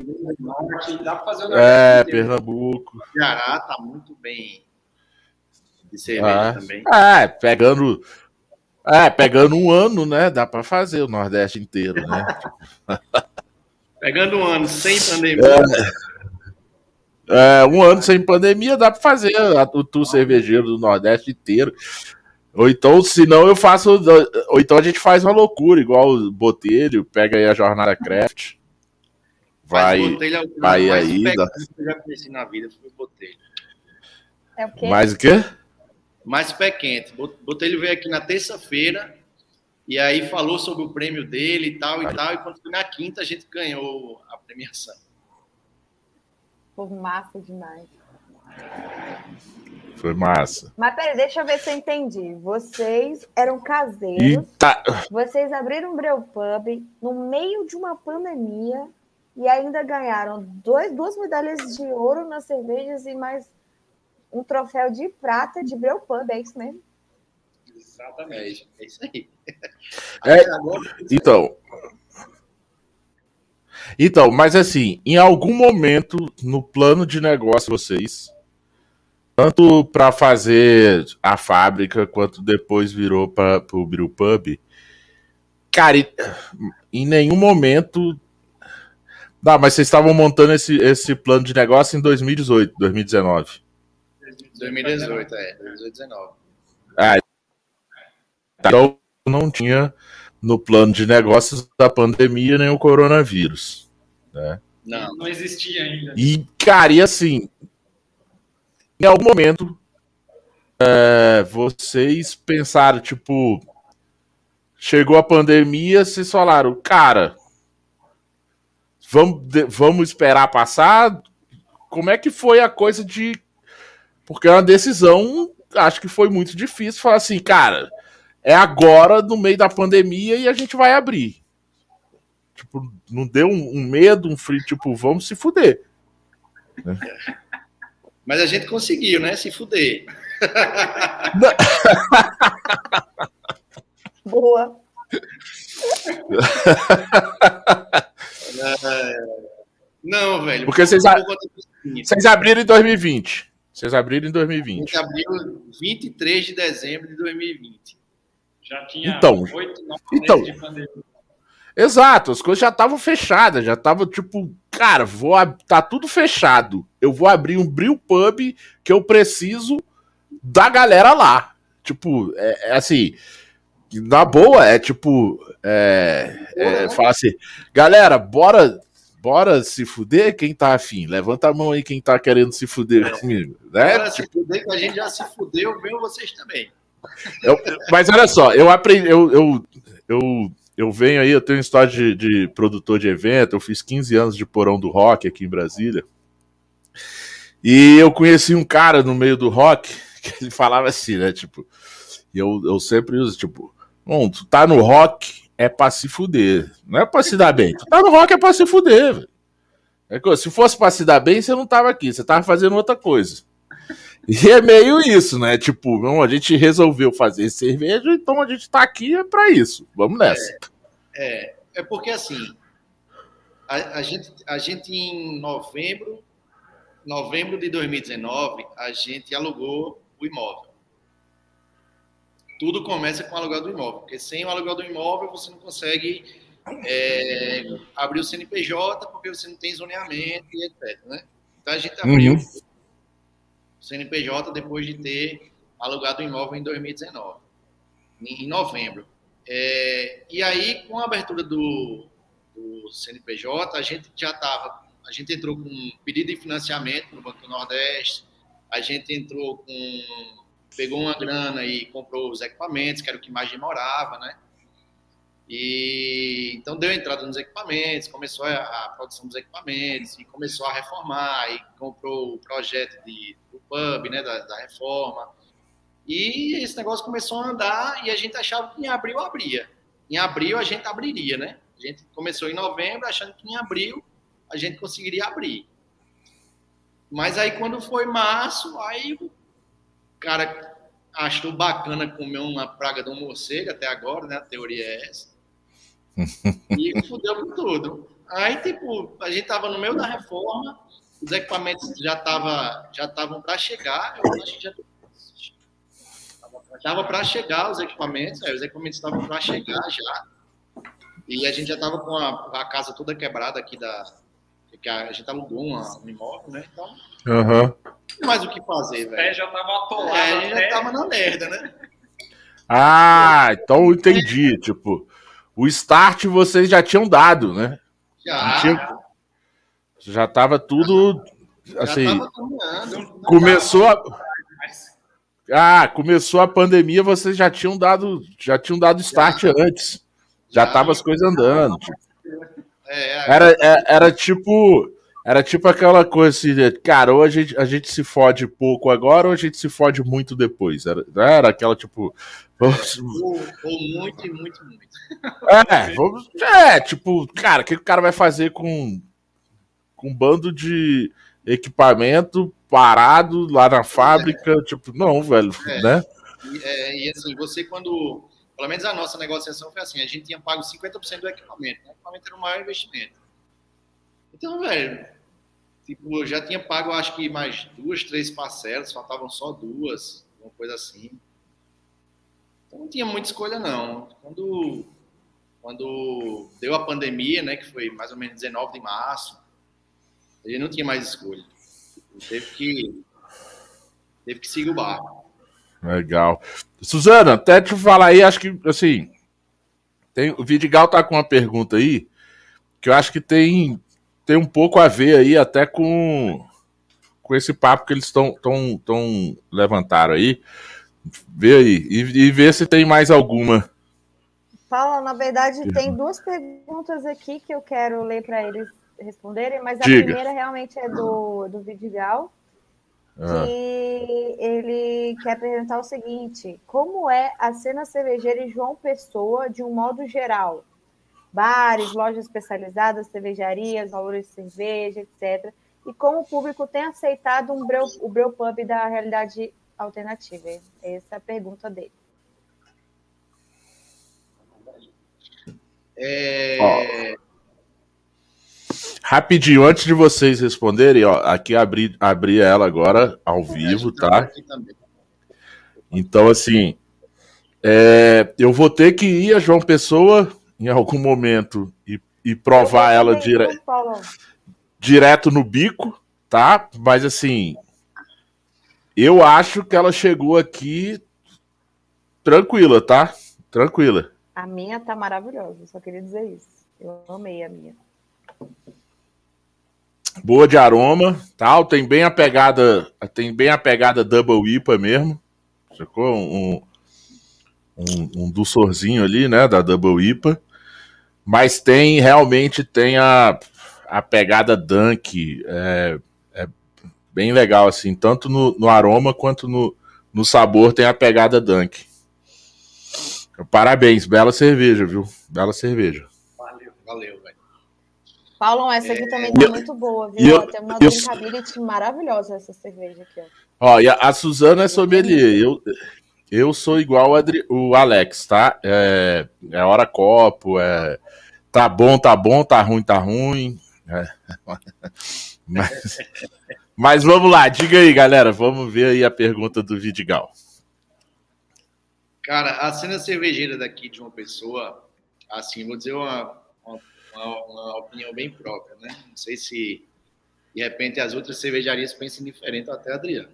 É, Pernambuco. Ceará tá muito bem de cerveja ah, também. É, pegando. É, pegando um ano, né? Dá para fazer o Nordeste inteiro, né? [LAUGHS] pegando um ano sem pandemia. É, é, um ano sem pandemia dá para fazer o tour cervejeiro do Nordeste inteiro. Ou então, se não, eu faço. Ou então a gente faz uma loucura, igual o Botelho, pega aí a jornada Craft. Vai, é vai aí. Da... Que eu já conheci na vida foi o Botelho. É o quê? Mais o quê? mais pé quente. Botelho veio aqui na terça-feira e aí falou sobre o prêmio dele e tal e tal. E quando foi na quinta, a gente ganhou a premiação. Foi massa demais. Foi massa. Mas peraí, deixa eu ver se eu entendi. Vocês eram caseiros, Eita. vocês abriram um Breu Pub no meio de uma pandemia e ainda ganharam dois, duas medalhas de ouro nas cervejas e mais um troféu de prata de Breu Pub, é isso mesmo? Exatamente, é isso aí. É, então, então, mas assim, em algum momento no plano de negócio vocês, tanto para fazer a fábrica quanto depois virou para o Brew Pub, cara, em nenhum momento. Não, mas vocês estavam montando esse, esse plano de negócio em 2018, 2019. 2018, é. 2019. Ah, então não tinha no plano de negócios da pandemia nem o coronavírus. Né? Não, não existia ainda. E, cara, e assim, em algum momento, é, vocês pensaram, tipo, chegou a pandemia, vocês falaram, cara, vamos, vamos esperar passar? Como é que foi a coisa de porque é uma decisão, acho que foi muito difícil falar assim, cara, é agora, no meio da pandemia, e a gente vai abrir. Tipo, não deu um, um medo, um frio, tipo, vamos se fuder. Mas a gente conseguiu, né? Se fuder. [LAUGHS] Boa. [LAUGHS] Não, velho. Porque vocês, a... vocês abriram em 2020. Vocês abriram em 2020. A gente abriu 23 de dezembro de 2020. Já tinha então, 8, 9 então, de pandemia. Exato, as coisas já estavam fechadas, já estavam tipo, cara, vou tá tudo fechado. Eu vou abrir um Brew Pub que eu preciso da galera lá. Tipo, é, é assim, na boa, é tipo, é, é, fala assim, galera, bora bora se fuder quem tá afim. Levanta a mão aí quem tá querendo se fuder é. comigo. Né? Bora tipo... se fuder que a gente já se fudeu, venham vocês também. Eu, mas olha só, eu aprendi, eu, eu, eu, eu venho aí, eu tenho história de, de produtor de evento, eu fiz 15 anos de porão do rock aqui em Brasília. E eu conheci um cara no meio do rock [LAUGHS] que ele falava assim, né? Tipo, eu, eu sempre uso, tipo, bom, tu tá no rock, é pra se fuder. Não é pra se dar bem. Tu tá no rock é pra se fuder, velho. É se fosse pra se dar bem, você não tava aqui, você tava fazendo outra coisa. E é meio isso, né? Tipo, não, a gente resolveu fazer cerveja, então a gente tá aqui é pra isso. Vamos nessa. É, é, é porque assim, a, a, gente, a gente em novembro, novembro de 2019, a gente alugou o imóvel tudo começa com o aluguel do imóvel, porque sem o aluguel do imóvel você não consegue é, abrir o CNPJ porque você não tem zoneamento e etc. Né? Então a gente abriu uhum. CNPJ depois de ter alugado o imóvel em 2019, em novembro. É, e aí, com a abertura do, do CNPJ, a gente já estava, a gente entrou com um pedido de financiamento no Banco do Nordeste, a gente entrou com pegou uma grana e comprou os equipamentos, que era o que mais demorava, né? E então deu entrada nos equipamentos, começou a, a, produção dos equipamentos e começou a reformar e comprou o projeto de, do pub, né, da, da, reforma. E esse negócio começou a andar e a gente achava que em abril abria. Em abril a gente abriria, né? A gente começou em novembro achando que em abril a gente conseguiria abrir. Mas aí quando foi março, aí o cara achou bacana comer uma praga de um morcego até agora, né? A teoria é essa. E fudeu com tudo. Aí, tipo, a gente tava no meio da reforma, os equipamentos já estavam já estavam para chegar, eu acho que já estava para chegar os equipamentos, aí, os equipamentos estavam para chegar já. E a gente já estava com a, a, casa toda quebrada aqui da. Que a, gente alugou uma, um imóvel, né? Então. Uhum. Mais o que fazer, velho. É, já tava atolado. É, a gente já tava na merda, né? Ah, então entendi. Tipo, o start vocês já tinham dado, né? Já. Tinha... Já tava tudo. Assim, já tava. Começou a. Ah, começou a pandemia, vocês já tinham dado, já tinham dado start já. antes. Já, já tava as coisas andando. É, é, era, era, era tipo. Era tipo aquela coisa assim, cara, ou a gente, a gente se fode pouco agora, ou a gente se fode muito depois. Era, era aquela tipo. Ou, ou muito e muito, muito. É, vamos, é, tipo, cara, o que o cara vai fazer com, com um bando de equipamento parado lá na fábrica? É. Tipo, não, velho, é. né? E, é, e, assim, você quando. Pelo menos a nossa negociação foi assim: a gente tinha pago 50% do equipamento. Né? O equipamento era o maior investimento. Então, velho, tipo, eu já tinha pago, acho que mais duas, três parcelas, faltavam só duas, uma coisa assim. Então não tinha muita escolha, não. Quando quando deu a pandemia, né, que foi mais ou menos 19 de março, ele não tinha mais escolha. Ele teve que teve que seguir o barco. Legal. Suzana, até te falar aí, acho que assim, tem, o Vidigal tá com uma pergunta aí que eu acho que tem tem um pouco a ver aí até com com esse papo que eles estão tão, levantaram aí. Vê aí e, e vê se tem mais alguma. Paula, na verdade, tem duas perguntas aqui que eu quero ler para eles responderem, mas a Diga. primeira realmente é do, do Vidigal. Ah. E ele quer perguntar o seguinte: como é a cena cervejeira em João Pessoa de um modo geral? Bares, lojas especializadas, cervejarias, valores de cerveja, etc. E como o público tem aceitado um breu, o Breu Pub da realidade alternativa? Essa é a pergunta dele. É... Rapidinho, antes de vocês responderem, ó, aqui abri, abri ela agora ao vivo, tá? Então, assim, é, eu vou ter que ir a João Pessoa em algum momento e, e provar ela dire... direto no bico, tá? Mas, assim, eu acho que ela chegou aqui tranquila, tá? Tranquila. A minha tá maravilhosa, só queria dizer isso. Eu amei a minha. Boa de aroma, tal. Tem bem a pegada, tem bem a pegada double IPA mesmo. Sacou? Um, um, um doçorzinho ali, né, da double IPA. Mas tem, realmente tem a, a pegada Dunk. É, é bem legal, assim. Tanto no, no aroma quanto no, no sabor tem a pegada Dunk. Parabéns, bela cerveja, viu? Bela cerveja. Valeu, valeu, velho. Paulo, essa aqui é... também tá eu, muito boa, viu? Eu, Tem uma drinkability maravilhosa essa cerveja aqui, ó. Ó, e a, a Suzana é sommelier. Eu, eu sou igual Adri, o Alex, tá? É, é hora copo, é. Tá bom, tá bom, tá ruim, tá ruim. É. [LAUGHS] Mas, mas vamos lá, diga aí, galera. Vamos ver aí a pergunta do Vidigal. Cara, a cena cervejeira daqui de uma pessoa, assim, vou dizer uma, uma, uma, opinião bem própria, né? Não sei se de repente as outras cervejarias pensam diferente, até Adriano.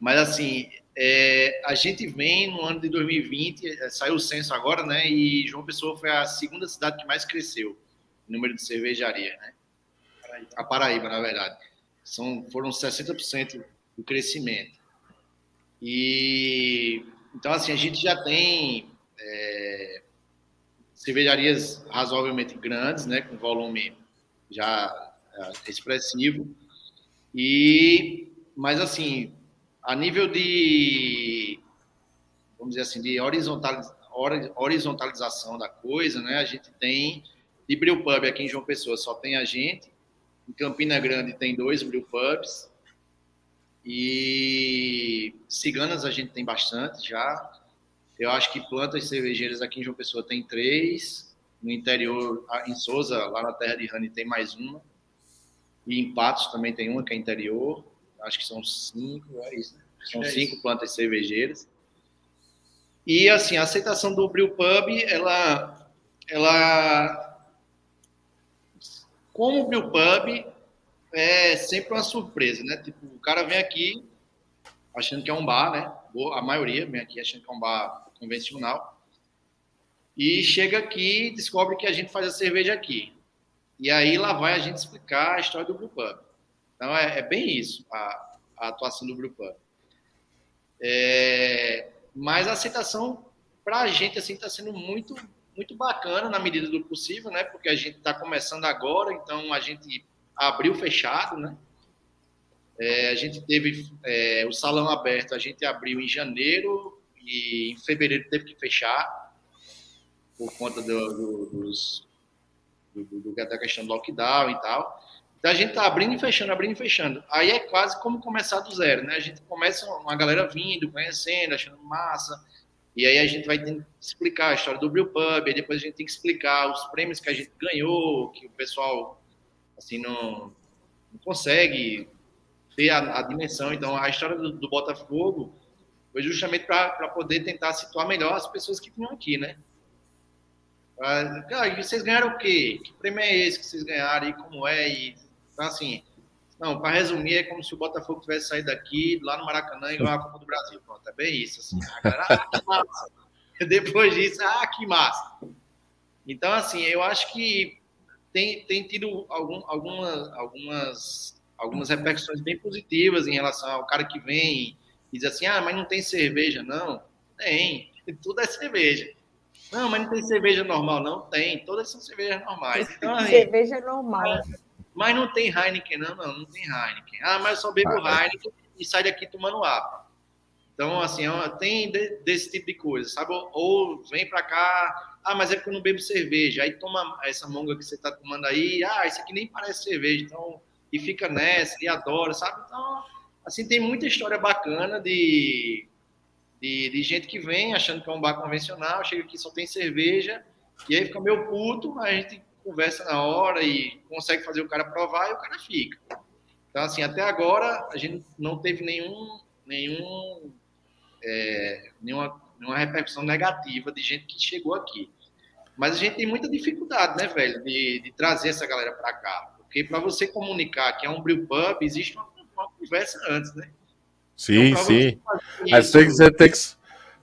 Mas assim, é, a gente vem no ano de 2020, é, saiu o censo agora, né? E João Pessoa foi a segunda cidade que mais cresceu número de cervejarias, né? A Paraíba, na verdade. São, foram 60% do crescimento. E então assim a gente já tem é, cervejarias razoavelmente grandes, né, com volume já é, expressivo. E mas assim, a nível de vamos dizer assim, de horizontalização da coisa, né? A gente tem de Brew Pub aqui em João Pessoa só tem a gente. Em Campina Grande tem dois Brew Pubs. E ciganas a gente tem bastante já. Eu acho que plantas cervejeiras aqui em João Pessoa tem três. No interior, em Souza, lá na terra de Rani, tem mais uma. E em Patos também tem uma que é interior. Acho que são cinco, é isso, né? São é cinco plantas cervejeiras. E assim, a aceitação do Brew Pub, ela, ela como o Brew Pub é sempre uma surpresa, né? Tipo, o cara vem aqui achando que é um bar, né? A maioria vem aqui achando que é um bar convencional. E chega aqui e descobre que a gente faz a cerveja aqui. E aí lá vai a gente explicar a história do Brew Pub. Então é, é bem isso, a, a, atuação do Brew Pub. É, mas a aceitação para a gente assim está sendo muito muito bacana na medida do possível, né? Porque a gente está começando agora, então a gente abriu fechado, né? É, a gente teve é, o salão aberto, a gente abriu em janeiro e em fevereiro teve que fechar por conta do, do, dos, do, da questão do lockdown e tal. Então a gente tá abrindo e fechando, abrindo e fechando. Aí é quase como começar do zero, né? A gente começa uma galera vindo, conhecendo, achando massa. E aí a gente vai ter que explicar a história do Brew Pub, e depois a gente tem que explicar os prêmios que a gente ganhou, que o pessoal assim não, não consegue ter a, a, dimensão. Então a história do, do Botafogo foi justamente para poder tentar situar melhor as pessoas que vinham aqui, né? Ah, vocês ganharam o quê? Que prêmio é esse que vocês ganharam e como é? E então, assim, não, para resumir, é como se o Botafogo tivesse saído daqui, lá no Maracanã, e ganhar a Copa do Brasil. Pronto, é bem isso. Assim. ah, que massa. [LAUGHS] Depois disso, ah, que massa. Então, assim, eu acho que tem, tem tido algum, alguma, algumas, algumas repercussões bem positivas em relação ao cara que vem e diz assim, ah, mas não tem cerveja, não. Tem, tudo é cerveja. Não, mas não tem cerveja normal, não tem. Todas são cervejas normais. Então, aí, cerveja normal. Mas não tem Heineken, não, não, não tem Heineken. Ah, mas eu só bebo ah, Heineken e sai daqui tomando água. Então, assim, tem desse tipo de coisa, sabe? Ou, vem para cá, ah, mas é porque eu não bebo cerveja. Aí toma essa monga que você tá tomando aí, ah, isso aqui nem parece cerveja. Então, e fica nessa, e adora, sabe? Então, assim, tem muita história bacana de, de, de gente que vem achando que é um bar convencional, chega aqui só tem cerveja, e aí fica meio puto, a gente conversa na hora e consegue fazer o cara provar e o cara fica. Então, assim, até agora a gente não teve nenhum, nenhum, é, nenhuma, nenhuma repercussão negativa de gente que chegou aqui. Mas a gente tem muita dificuldade, né, velho, de, de trazer essa galera para cá. Porque para você comunicar que é um brew pub, existe uma, uma conversa antes, né? Sim, então, sim. Mas tem que, você tem que,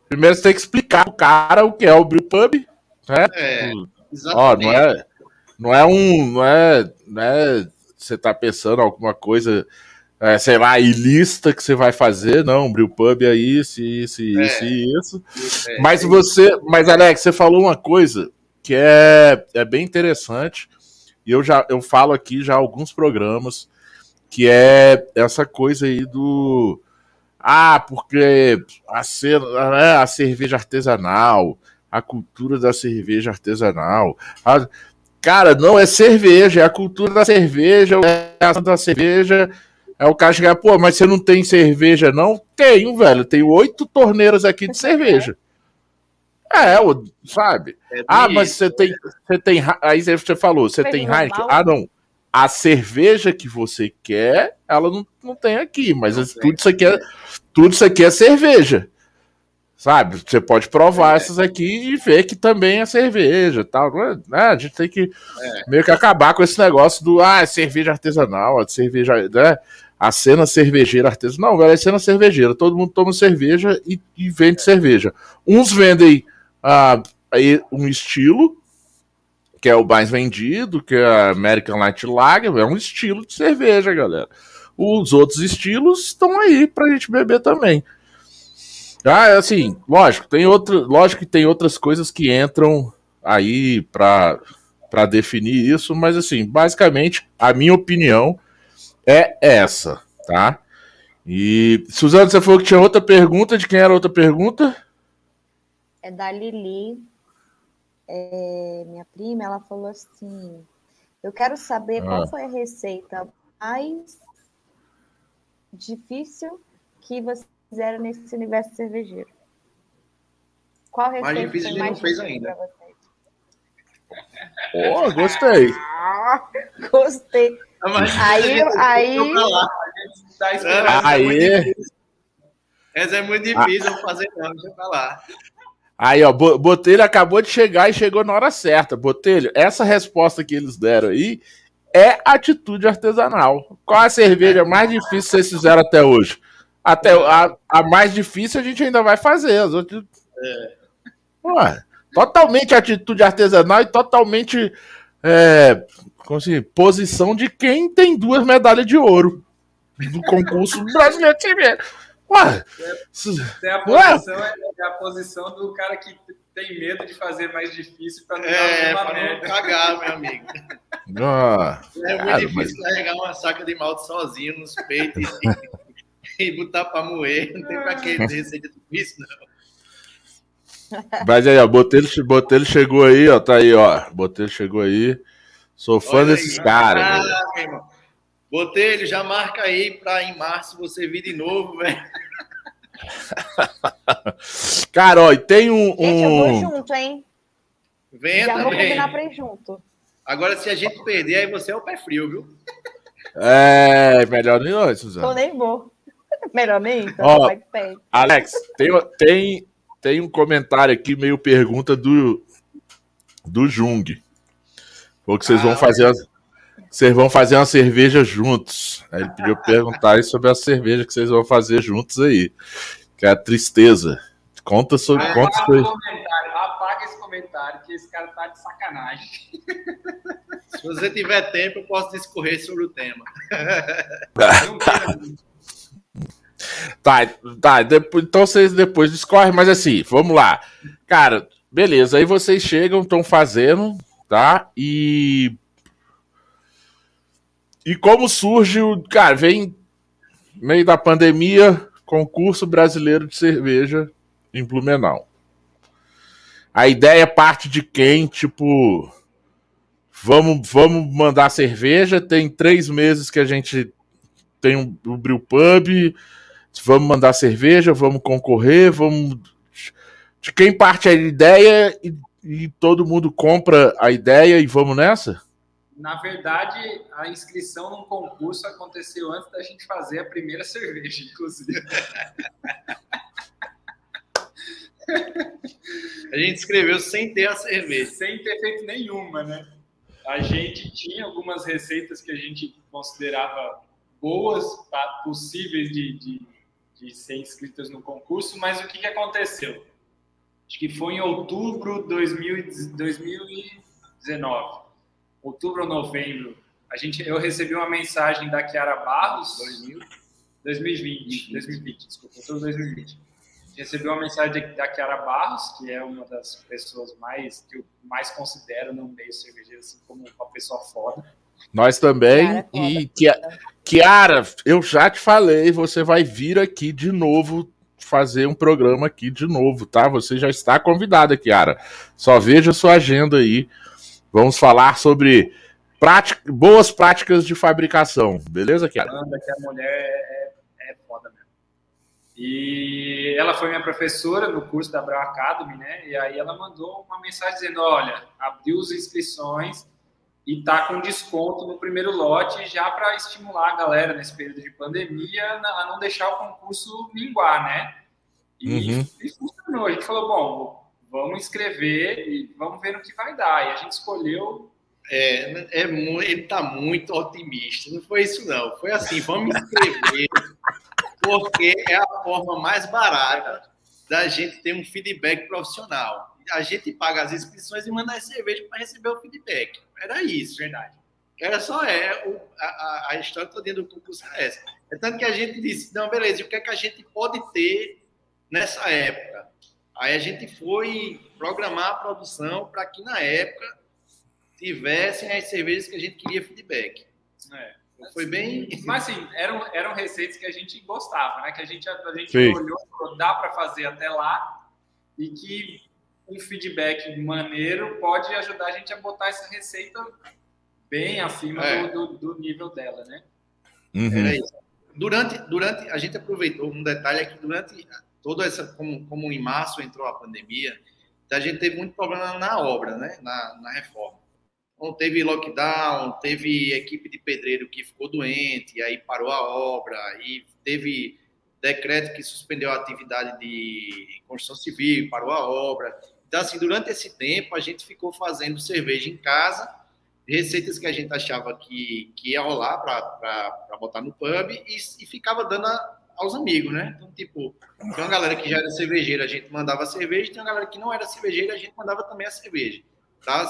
primeiro você tem que explicar o cara o que é o brew pub, né? É, exatamente. Ó, não é, não é um. Não é, não é você tá pensando alguma coisa, é, sei lá, ilícita que você vai fazer, não, Brew Pub é isso, isso, é. isso e isso. É, mas você. Mas, Alex, você falou uma coisa que é, é bem interessante. E eu já eu falo aqui já alguns programas, que é essa coisa aí do. Ah, porque a, né, a cerveja artesanal, a cultura da cerveja artesanal. A, Cara, não é cerveja, é a cultura da cerveja, é a da cerveja. É o cara chegar, pô, mas você não tem cerveja, não? Tenho, velho. Tenho oito torneiras aqui de cerveja. É, sabe? É ah, mas você tem, você tem. Aí você falou, você tem Heineken. Ah, não. A cerveja que você quer, ela não, não tem aqui, mas não tudo, isso aqui é, tudo isso aqui é cerveja. Sabe? Você pode provar é. essas aqui e ver que também é cerveja tal. É, né? A gente tem que é. meio que acabar com esse negócio do ah, é cerveja artesanal, a cerveja, né? A cena cervejeira artesanal. Não, velho, é cena cervejeira. Todo mundo toma cerveja e, e vende cerveja. Uns vendem ah, um estilo, que é o mais vendido, que é a American Light Lager, é um estilo de cerveja, galera. Os outros estilos estão aí pra gente beber também. Ah, assim, lógico, tem outra, lógico que tem outras coisas que entram aí para para definir isso, mas assim, basicamente, a minha opinião é essa, tá? E Suzana, você falou que tinha outra pergunta, de quem era a outra pergunta? É da Lili, é, minha prima, ela falou assim: Eu quero saber ah. qual foi a receita mais difícil que vocês fizeram nesse universo cervejeiro. Qual receita mais difícil [LAUGHS] mais não fez ainda. Oh, gostei. Ah, gostei. Aí, aí. Aí. Essa é muito difícil, ah. fazer não, deixa eu falar. Aí, ó, Botelho acabou de chegar e chegou na hora certa. Botelho, essa resposta que eles deram aí é atitude artesanal. Qual a cerveja mais difícil que vocês fizeram até hoje? Até a, a mais difícil a gente ainda vai fazer. As outras... É. Ué, totalmente atitude artesanal e totalmente é, como assim, posição de quem tem duas medalhas de ouro do concurso brasileiro. Ué, é, a posição, é, é a posição do cara que tem medo de fazer mais difícil para não é, dar não cagar, meu amigo. Ah, é muito cara, difícil mas... carregar uma saca de malte sozinho nos peitos e, [LAUGHS] e botar para moer. Não tem para que receita difícil, não. Mas aí, ó, Botelho, Botelho chegou aí, ó, tá aí, ó. Botelho chegou aí. Sou fã Olha desses caras. Ah, Botelho, já marca aí para em março você vir de novo, velho. [LAUGHS] Cara, ó, e tem um. Gente, eu vou junto, hein? Venha Já também. vou combinar pra ir junto. Agora, se a gente perder, aí você é o pé frio, viu? É, melhor nem nós, Suzana. Eu nem vou. [LAUGHS] Melhor nem, então ó, Alex, tem, tem, tem um comentário aqui, meio pergunta do, do Jung. Ou que vocês ah, vão fazer. Vocês vão fazer uma cerveja juntos. Aí ele pediu perguntar sobre a cerveja que vocês vão fazer juntos aí. Que é a tristeza. Conta sobre. Apaga, conta sobre... apaga esse comentário, que esse cara tá de sacanagem. Se você tiver tempo, eu posso discorrer sobre o tema. [LAUGHS] tá, tá. Então vocês depois discorrem, mas assim, vamos lá. Cara, beleza. Aí vocês chegam, estão fazendo, tá? E e como surge o. Cara, vem meio da pandemia, concurso brasileiro de cerveja em Blumenau. A ideia parte de quem, tipo, vamos, vamos mandar cerveja. Tem três meses que a gente tem um, um brew pub. Vamos mandar cerveja, vamos concorrer, vamos. De quem parte a ideia e, e todo mundo compra a ideia e vamos nessa? Na verdade, a inscrição num concurso aconteceu antes da gente fazer a primeira cerveja, inclusive. a gente escreveu sem ter a cerveja. Sem ter feito nenhuma, né? A gente tinha algumas receitas que a gente considerava boas, possíveis de, de, de ser inscritas no concurso, mas o que, que aconteceu? Acho que foi em outubro de 2019 outubro ou novembro, a gente, eu recebi uma mensagem da Kiara Barros, 2000, 2020, 2020, desculpa, outubro 2020. Recebi uma mensagem da Kiara Barros, que é uma das pessoas mais que eu mais considero no meio cervejeiro, assim, como uma pessoa foda. Nós também. e Kiara, eu já te falei, você vai vir aqui de novo fazer um programa aqui de novo, tá? Você já está convidada, Kiara. Só veja sua agenda aí Vamos falar sobre prática, boas práticas de fabricação, beleza, Kiara? Que a mulher é, é foda mesmo. E ela foi minha professora no curso da Brau Academy, né? E aí ela mandou uma mensagem dizendo: olha, abriu as inscrições e tá com desconto no primeiro lote já para estimular a galera nesse período de pandemia a não deixar o concurso minguar, né? E, uhum. e funcionou. A gente falou: bom, vamos escrever e vamos ver no que vai dar. E a gente escolheu. É, é muito, ele está muito otimista. Não foi isso, não. Foi assim: vamos escrever, [LAUGHS] porque é a forma mais barata da gente ter um feedback profissional. A gente paga as inscrições e manda as cervejas para receber o feedback. Era isso, verdade. Era só é, o, a, a história toda do concurso é essa. É tanto que a gente disse: não, beleza, e o que é que a gente pode ter nessa época. Aí a gente foi programar a produção para que na época tivessem as cervejas que a gente queria feedback. É. Foi bem. Mas assim, eram, eram receitas que a gente gostava, né? Que a gente, a gente olhou, dá para fazer até lá e que um feedback maneiro pode ajudar a gente a botar essa receita bem acima é. do, do, do, nível dela, né? Uhum. É durante, durante, a gente aproveitou um detalhe é que durante toda essa, como, como em março entrou a pandemia, a gente teve muito problema na obra, né? Na, na reforma. Então, teve lockdown, teve equipe de pedreiro que ficou doente, aí parou a obra, e teve decreto que suspendeu a atividade de construção civil, parou a obra. Então, assim, durante esse tempo, a gente ficou fazendo cerveja em casa, receitas que a gente achava que, que ia rolar para botar no pub e, e ficava dando a, aos amigos, né? Então, tipo, tem uma galera que já era cervejeira, a gente mandava cerveja, tem uma galera que não era cervejeira, a gente mandava também a cerveja para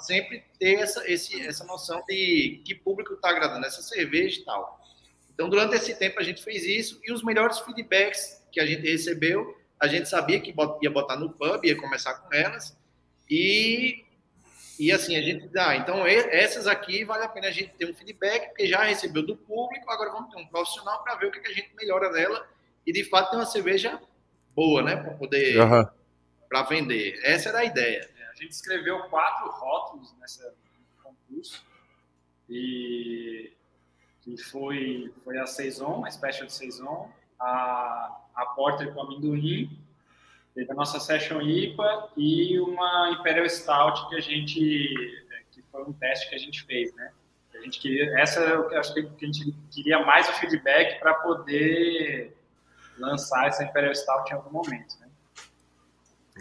sempre ter essa, esse, essa noção de que público está agradando essa cerveja e tal. Então, durante esse tempo, a gente fez isso e os melhores feedbacks que a gente recebeu, a gente sabia que ia botar no pub, ia começar com elas, e, e assim, a gente dá. Então, essas aqui vale a pena a gente ter um feedback, porque já recebeu do público, agora vamos ter um profissional para ver o que, a gente melhora nela e, de fato, ter uma cerveja boa, né, para poder. Uhum. para vender. Essa era a ideia gente escreveu quatro rótulos nessa concurso e que foi foi a saison, a special de saison, a a porter com amendoim, teve a nossa session IPA e uma imperial stout que a gente que foi um teste que a gente fez, né? A gente queria essa eu acho que a gente queria mais o feedback para poder lançar essa imperial stout em algum momento, né?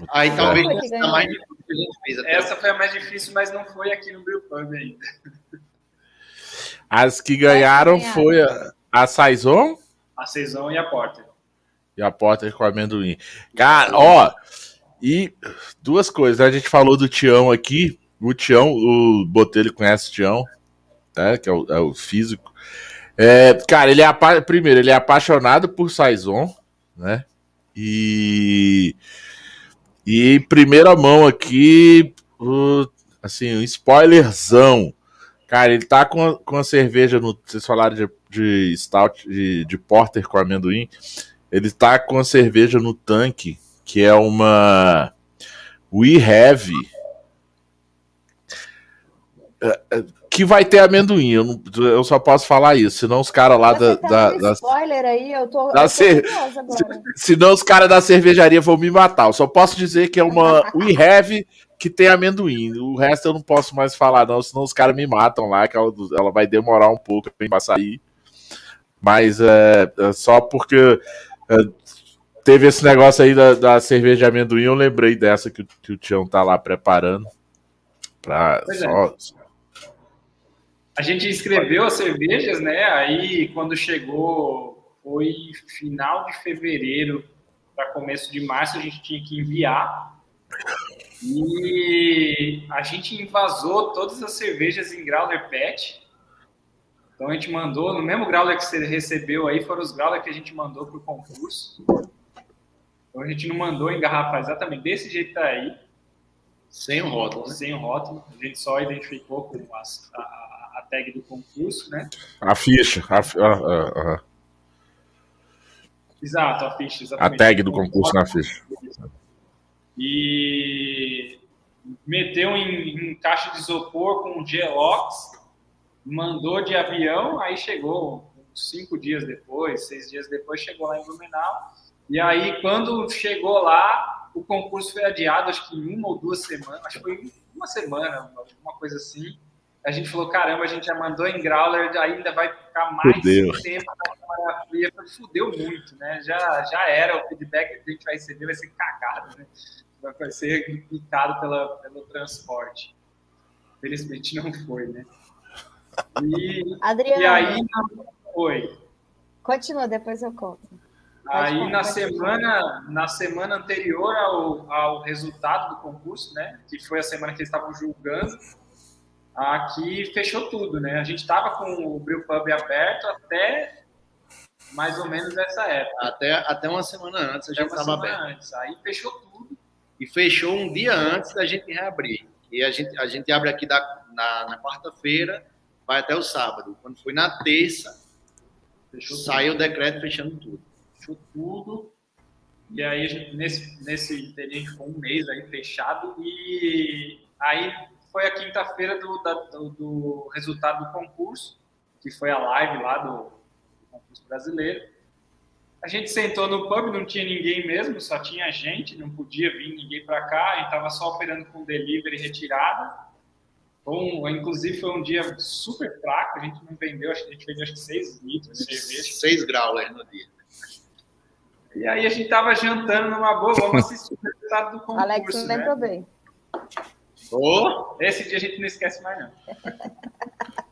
Aí talvez essa mais difícil que a gente fez. Até essa foi a mais difícil, mas não foi aqui no Brew Pub ainda. As que ganharam foi a, a Saison? A Saison e a Porter. E a Porter com amendoim. Cara, ó, e duas coisas. Né? A gente falou do Tião aqui. O Tião, o Botelho conhece o Tião, né? Que é o, é o físico. É, cara, ele é primeiro, ele é apaixonado por Saison, né? E e em primeira mão aqui, assim, um spoilerzão. Cara, ele tá com a, com a cerveja no. Vocês falaram de, de stout, de, de porter com amendoim. Ele tá com a cerveja no tanque, que é uma We Have. Uh, uh, que vai ter amendoim. Eu, não, eu só posso falar isso. Senão os caras lá da. Tá da, da spoiler aí, eu tô. Da eu tô cer... Senão os caras da cervejaria vão me matar. Eu só posso dizer que é uma [LAUGHS] We Have que tem amendoim. O resto eu não posso mais falar, não, senão os caras me matam lá, que ela, ela vai demorar um pouco pra sair. Mas é, é só porque. É, teve esse negócio aí da, da, cerveja de amendoim, eu lembrei dessa que, que o Tião tá lá preparando. Pra, é. só, a gente escreveu as cervejas, né? Aí quando chegou, foi final de fevereiro para começo de março, a gente tinha que enviar. E a gente invasou todas as cervejas em growler pet. Então a gente mandou, no mesmo growler que você recebeu aí, foram os growler que a gente mandou para o concurso. Então a gente não mandou engarrafar exatamente desse jeito tá aí. Sem o rótulo. Né? Sem o rótulo. A gente só identificou com as, a, a tag do concurso, né? A ficha. A, a, a, Exato, a ficha, exatamente. A tag do concurso na ficha. E meteu em, em caixa de isopor com Gelox, mandou de avião, aí chegou cinco dias depois, seis dias depois, chegou lá em Blumenau. E aí, quando chegou lá, o concurso foi adiado, acho que em uma ou duas semanas, acho que foi uma semana, uma coisa assim a gente falou, caramba, a gente já mandou em Growler, ainda vai ficar mais fudeu. tempo na câmara fria. Fudeu muito, né? Já, já era, o feedback que a gente vai receber vai ser cagado, né? Vai ser picado pela, pelo transporte. Felizmente não foi, né? E, Adriano. E aí, foi. Continua, depois eu conto. Aí na semana, na semana anterior ao, ao resultado do concurso, né? Que foi a semana que eles estavam julgando, aqui fechou tudo, né? A gente estava com o Brew Pub aberto até mais ou menos essa época. Até, até uma semana antes a gente estava aberto. Antes. Aí fechou tudo. E fechou um dia antes da gente reabrir. E a gente, a gente abre aqui da, na, na quarta-feira, vai até o sábado. Quando foi na terça, fechou saiu tudo. o decreto fechando tudo. Fechou tudo. E aí, gente, nesse, nesse a ficou um mês aí fechado. E aí foi a quinta-feira do, do, do, resultado do concurso, que foi a live lá do concurso brasileiro. A gente sentou no pub, não tinha ninguém mesmo, só tinha gente, não podia vir ninguém para cá, a gente estava só operando com delivery retirada. Um, inclusive foi um dia super fraco, a gente não vendeu, a gente vendeu acho que 6 litros de cerveja. 6 graus aí no dia. E aí a gente tava jantando numa boa, vamos assistir o resultado do concurso. Alex não né? lembrou bem. Oh, esse dia a gente não esquece mais, não. [LAUGHS]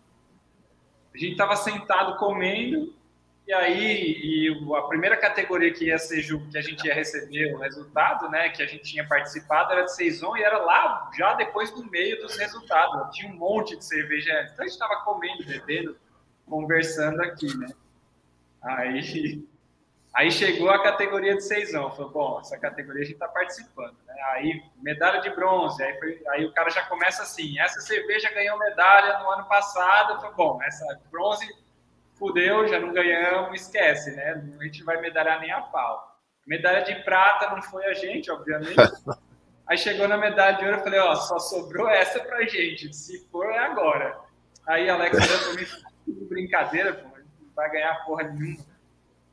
A gente estava sentado comendo, e aí e a primeira categoria que ia ser que a gente ia receber o resultado, né, que a gente tinha participado, era de Saison, e era lá já depois do meio dos resultados. Tinha um monte de cerveja antes. Então a gente estava comendo, bebendo, conversando aqui, né? Aí Aí chegou a categoria de seisão. Falou, bom, essa categoria a gente está participando. Né? Aí, medalha de bronze. Aí, foi, aí, o cara já começa assim: essa cerveja ganhou medalha no ano passado. Falei, bom, essa bronze fudeu, já não ganhamos, esquece, né? A gente vai medalhar nem a pau. Medalha de prata não foi a gente, obviamente. [LAUGHS] Aí chegou na medalha de ouro, eu falei, ó, só sobrou essa pra gente. Se for, é agora. Aí Alex olhou pra mim, brincadeira, pô, não vai ganhar porra nenhuma.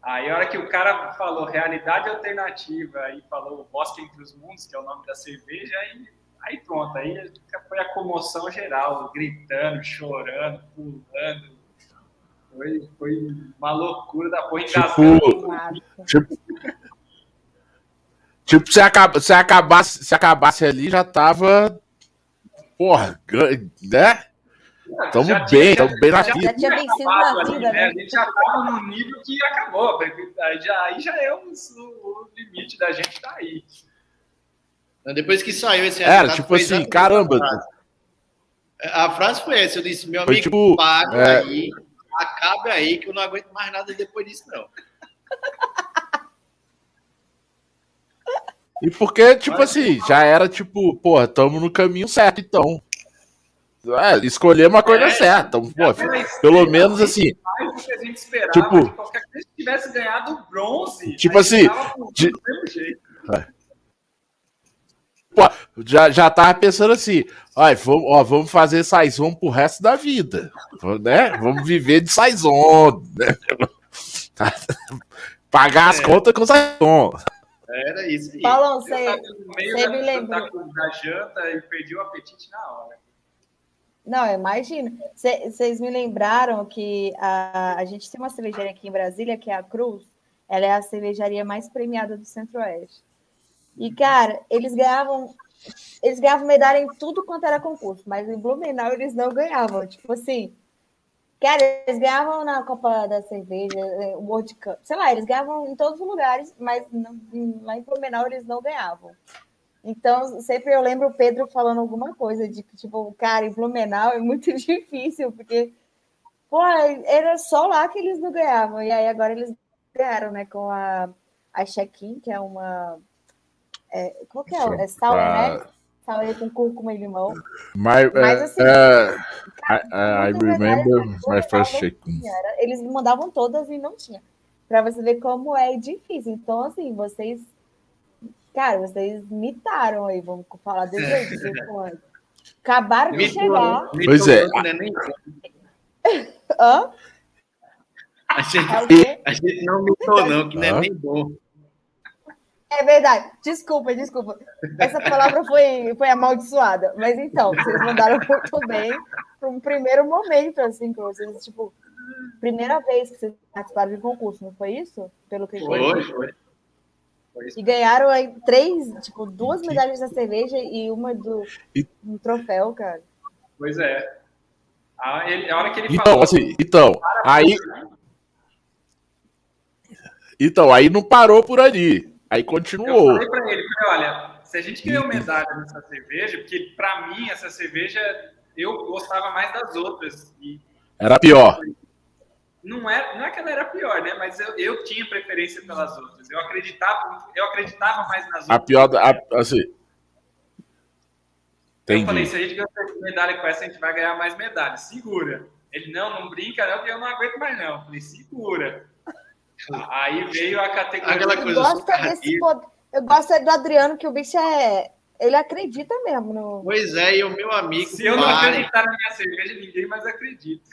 Aí, a hora que o cara falou realidade alternativa e falou Bosque entre os Mundos, que é o nome da cerveja, aí, aí pronto, aí foi a comoção geral, gritando, chorando, pulando. Foi, foi uma loucura da porra tipo, tipo, tipo, se, acaba, se, acabasse, se acabasse ali, já tava. Porra, né? Estamos bem, estamos bem na vida. Já tinha vencido na vida, né? né? A gente já estava no nível que acabou. Aí já, aí já é o, o limite da gente tá aí. Então, depois que saiu esse Era, tipo assim, caramba. A frase foi essa, eu disse, meu amigo, tipo, paga é... aí, acabe aí, que eu não aguento mais nada depois disso, não. E porque, tipo assim, já era tipo, porra, estamos no caminho certo, então. É, escolher uma coisa é, certa. Pô, pelo menos assim. A. Tipo, que tivesse ganhado bronze. Tipo assim. De... É. Pô, já, já tava pensando assim, ó, vamos, ó, vamos fazer Saison pro resto da vida, né? Vamos viver de Saison, né? [LAUGHS] Pagar as é. contas com Saison. Era isso aí. Paulo, você, você me lembra. Da janta e perdi o apetite na hora. Não, imagino. Vocês me lembraram que a, a gente tem uma cervejaria aqui em Brasília, que é a Cruz. Ela é a cervejaria mais premiada do Centro-Oeste. E, cara, eles ganhavam. Eles ganhavam medalha em tudo quanto era concurso, mas em Blumenau eles não ganhavam. Tipo assim, cara, eles ganhavam na Copa da Cerveja, o World Cup, sei lá, eles ganhavam em todos os lugares, mas não, lá em Blumenau eles não ganhavam. Então, sempre eu lembro o Pedro falando alguma coisa de que, tipo, cara, em Blumenau é muito [LAUGHS] difícil, porque, pô, era só lá que eles não ganhavam. E aí agora eles ganharam, né, com a, a Check-in, que é uma. É, qual que é? É sal, né? Sal com cúrcuma e limão. My, Mas, assim, uh, cara, I, I remember my first check-in. Eles mandavam todas e não tinha. Para você ver como é difícil. Então, assim, vocês Cara, vocês mitaram aí, vamos falar desse jeito. Acabaram de chegar. Pois é. [LAUGHS] Hã? A gente, a gente não mitou, não, que não é nem bom. É verdade. Desculpa, desculpa. Essa palavra foi, foi amaldiçoada. Mas então, vocês mandaram muito bem para um primeiro momento, assim, que vocês, tipo, primeira vez que vocês participaram de concurso, não foi isso? Pelo que foi, foi. E ganharam aí três, tipo, duas medalhas da cerveja e uma do um troféu, cara. Pois é. A, ele, a hora que ele então, falou. Assim, então, aí. Então, aí não parou por ali. Aí continuou. Eu falei pra ele, falei, olha, se a gente ganhou medalha nessa cerveja, porque pra mim essa cerveja eu gostava mais das outras. E... Era pior. não é, não é que ela era pior, né? Mas eu, eu tinha preferência pelas outras. Eu acreditava, eu acreditava mais nas outras. A pior, a, assim. Entendi. Eu falei, se a gente ganhar medalha com essa, a gente vai ganhar mais medalhas. Segura. Ele, não, não brinca não, porque eu não aguento mais não. Eu falei, segura. Aí veio a categoria... Aquela coisa eu, gosto desse, eu gosto do Adriano, que o bicho é... Ele acredita mesmo. No... Pois é, e o meu amigo... Se eu não acreditar na minha cerveja, ninguém mais acredita.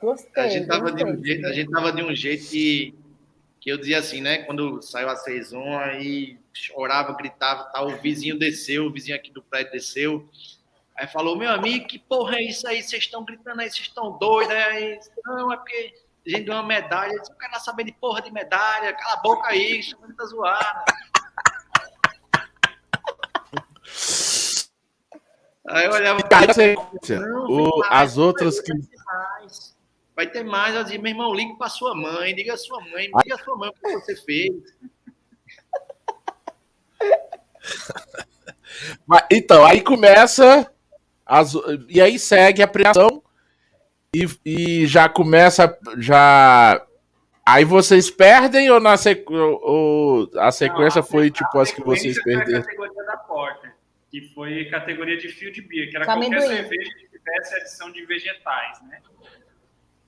Gostei. A gente tava, de um, jeito, a gente tava de um jeito que, que eu dizia assim, né? Quando saiu a saison, aí chorava, gritava, tal, o vizinho desceu, o vizinho aqui do prédio desceu. Aí falou, meu amigo, que porra é isso aí? Vocês estão gritando aí, vocês estão doidos? Aí, não, é porque a gente ganhou uma medalha. Eu disse, não quero saber de porra de medalha, cala a boca aí, isso tá zoada. Aí eu olhava. O, as outras que. Vai ter mais. Eu dizia, meu irmão, ligue para sua mãe, diga a sua mãe, diga a sua mãe o que você fez. [LAUGHS] Mas, então, aí começa. As, e aí segue a premiação. E, e já começa. Já. Aí vocês perdem ou, na sequ... ou a sequência Não, a foi tipo as que vocês perderam? a categoria da Porter, que foi categoria de field beer, que era qualquer cerveja que tivesse adição de vegetais, né?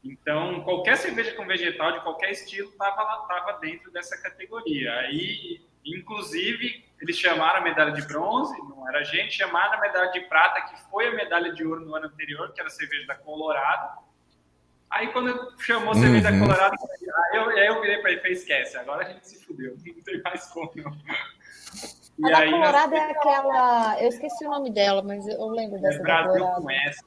Então, qualquer cerveja com vegetal de qualquer estilo estava tava dentro dessa categoria. Aí, inclusive, eles chamaram a medalha de bronze, não era a gente, chamaram a medalha de prata, que foi a medalha de ouro no ano anterior, que era a cerveja da Colorado. Aí, quando chamou a cerveja uhum. da Colorado, eu, aí eu virei para ele e falei, esquece, agora a gente se fudeu, [LAUGHS] não tem mais como, não. E a aí, da Colorado nós... é aquela... Eu esqueci o nome dela, mas eu lembro dessa é Brasil com S,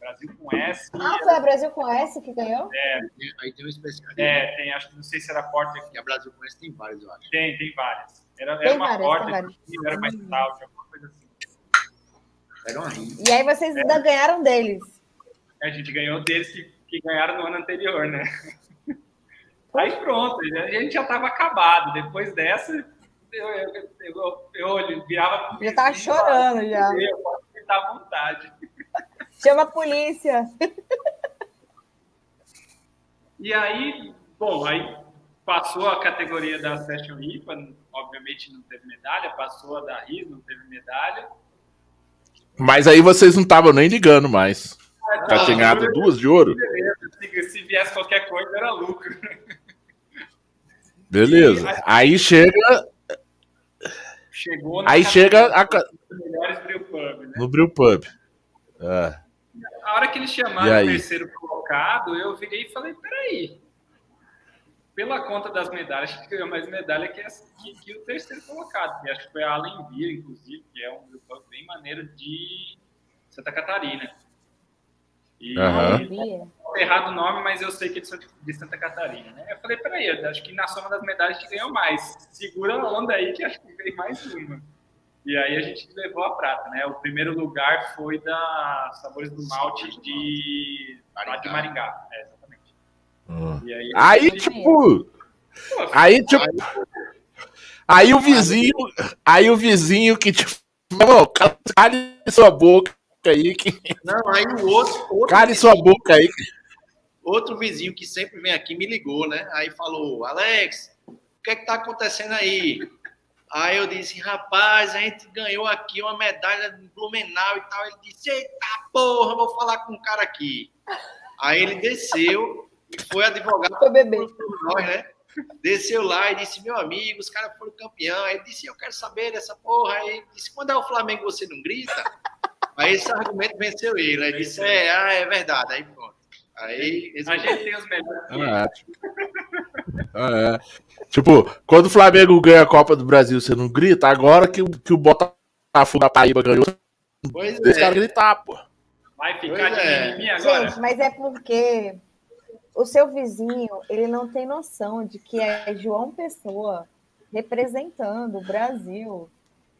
Brasil com S. Ah, foi a Brasil com S que ganhou? É. Aí tem um especial. É, tem, acho que não sei se era Porter. E a Brasil com S tem várias, eu acho. Tem, tem várias. Era, tem era uma várias, Porter, era mais stout, alguma coisa assim. Era uma rinha. E aí vocês ainda é. ganharam deles. É, a gente ganhou deles que, que ganharam no ano anterior, né? [LAUGHS] Aí pronto, a gente já estava acabado. Depois dessa, eu, eu, eu, eu virava. Já estava chorando, já. Eu posso ficar à vontade. Chama a polícia. E aí, bom, aí passou a categoria da Session IPA, obviamente não teve medalha, passou a da RIS, não teve medalha. Mas aí vocês não estavam nem ligando mais. Ah, tinha ganhado duas de ouro. Beleza, se, se viesse qualquer coisa era lucro. Beleza. E, aí, chega. Chegou aí chega a... melhores Pub, né? No Brewpub. É. A hora que eles chamaram o terceiro colocado, eu virei e falei: peraí. Pela conta das medalhas, acho que ganhou mais medalha que, que, que, o terceiro colocado, que acho que foi a Allen Beer, inclusive, que é um grupo bem maneiro de Santa Catarina. E uhum. errado o nome, mas eu sei que eles são de Santa Catarina, né? Eu falei, peraí, acho que na soma das medalhas que ganhou mais. Segura a onda aí que acho que veio mais uma. E aí a gente levou a prata, né? O primeiro lugar foi da Sabores do Malte de Maringá. de Maringá, é, exatamente. Hum. Aí, aí tipo, aí tipo, aí o vizinho, aí o vizinho que tipo, cale sua boca aí que Não, aí o outro, outro cale sua boca aí. Outro vizinho que sempre vem aqui me ligou, né? Aí falou: "Alex, o que é que tá acontecendo aí?" Aí eu disse, rapaz, a gente ganhou aqui uma medalha de Blumenau e tal. Ele disse, eita porra, vou falar com um cara aqui. Aí ele desceu e foi advogado foi bebê. nós, né? Desceu lá e disse, meu amigo, os caras foram campeão. Aí ele disse, eu quero saber dessa porra. Aí ele disse, quando é o Flamengo você não grita? Aí esse argumento venceu ele. Aí disse, é, ah, é verdade. Aí pronto. Aí, a gente tem os melhores. Ah, é. Tipo, quando o Flamengo ganha a Copa do Brasil, você não grita? Agora que, que o Botafogo da Paraíba ganhou, pois deixa é. gritar, pô. Vai ficar pois de é. mim agora. Gente, mas é porque o seu vizinho, ele não tem noção de que é João Pessoa representando o Brasil.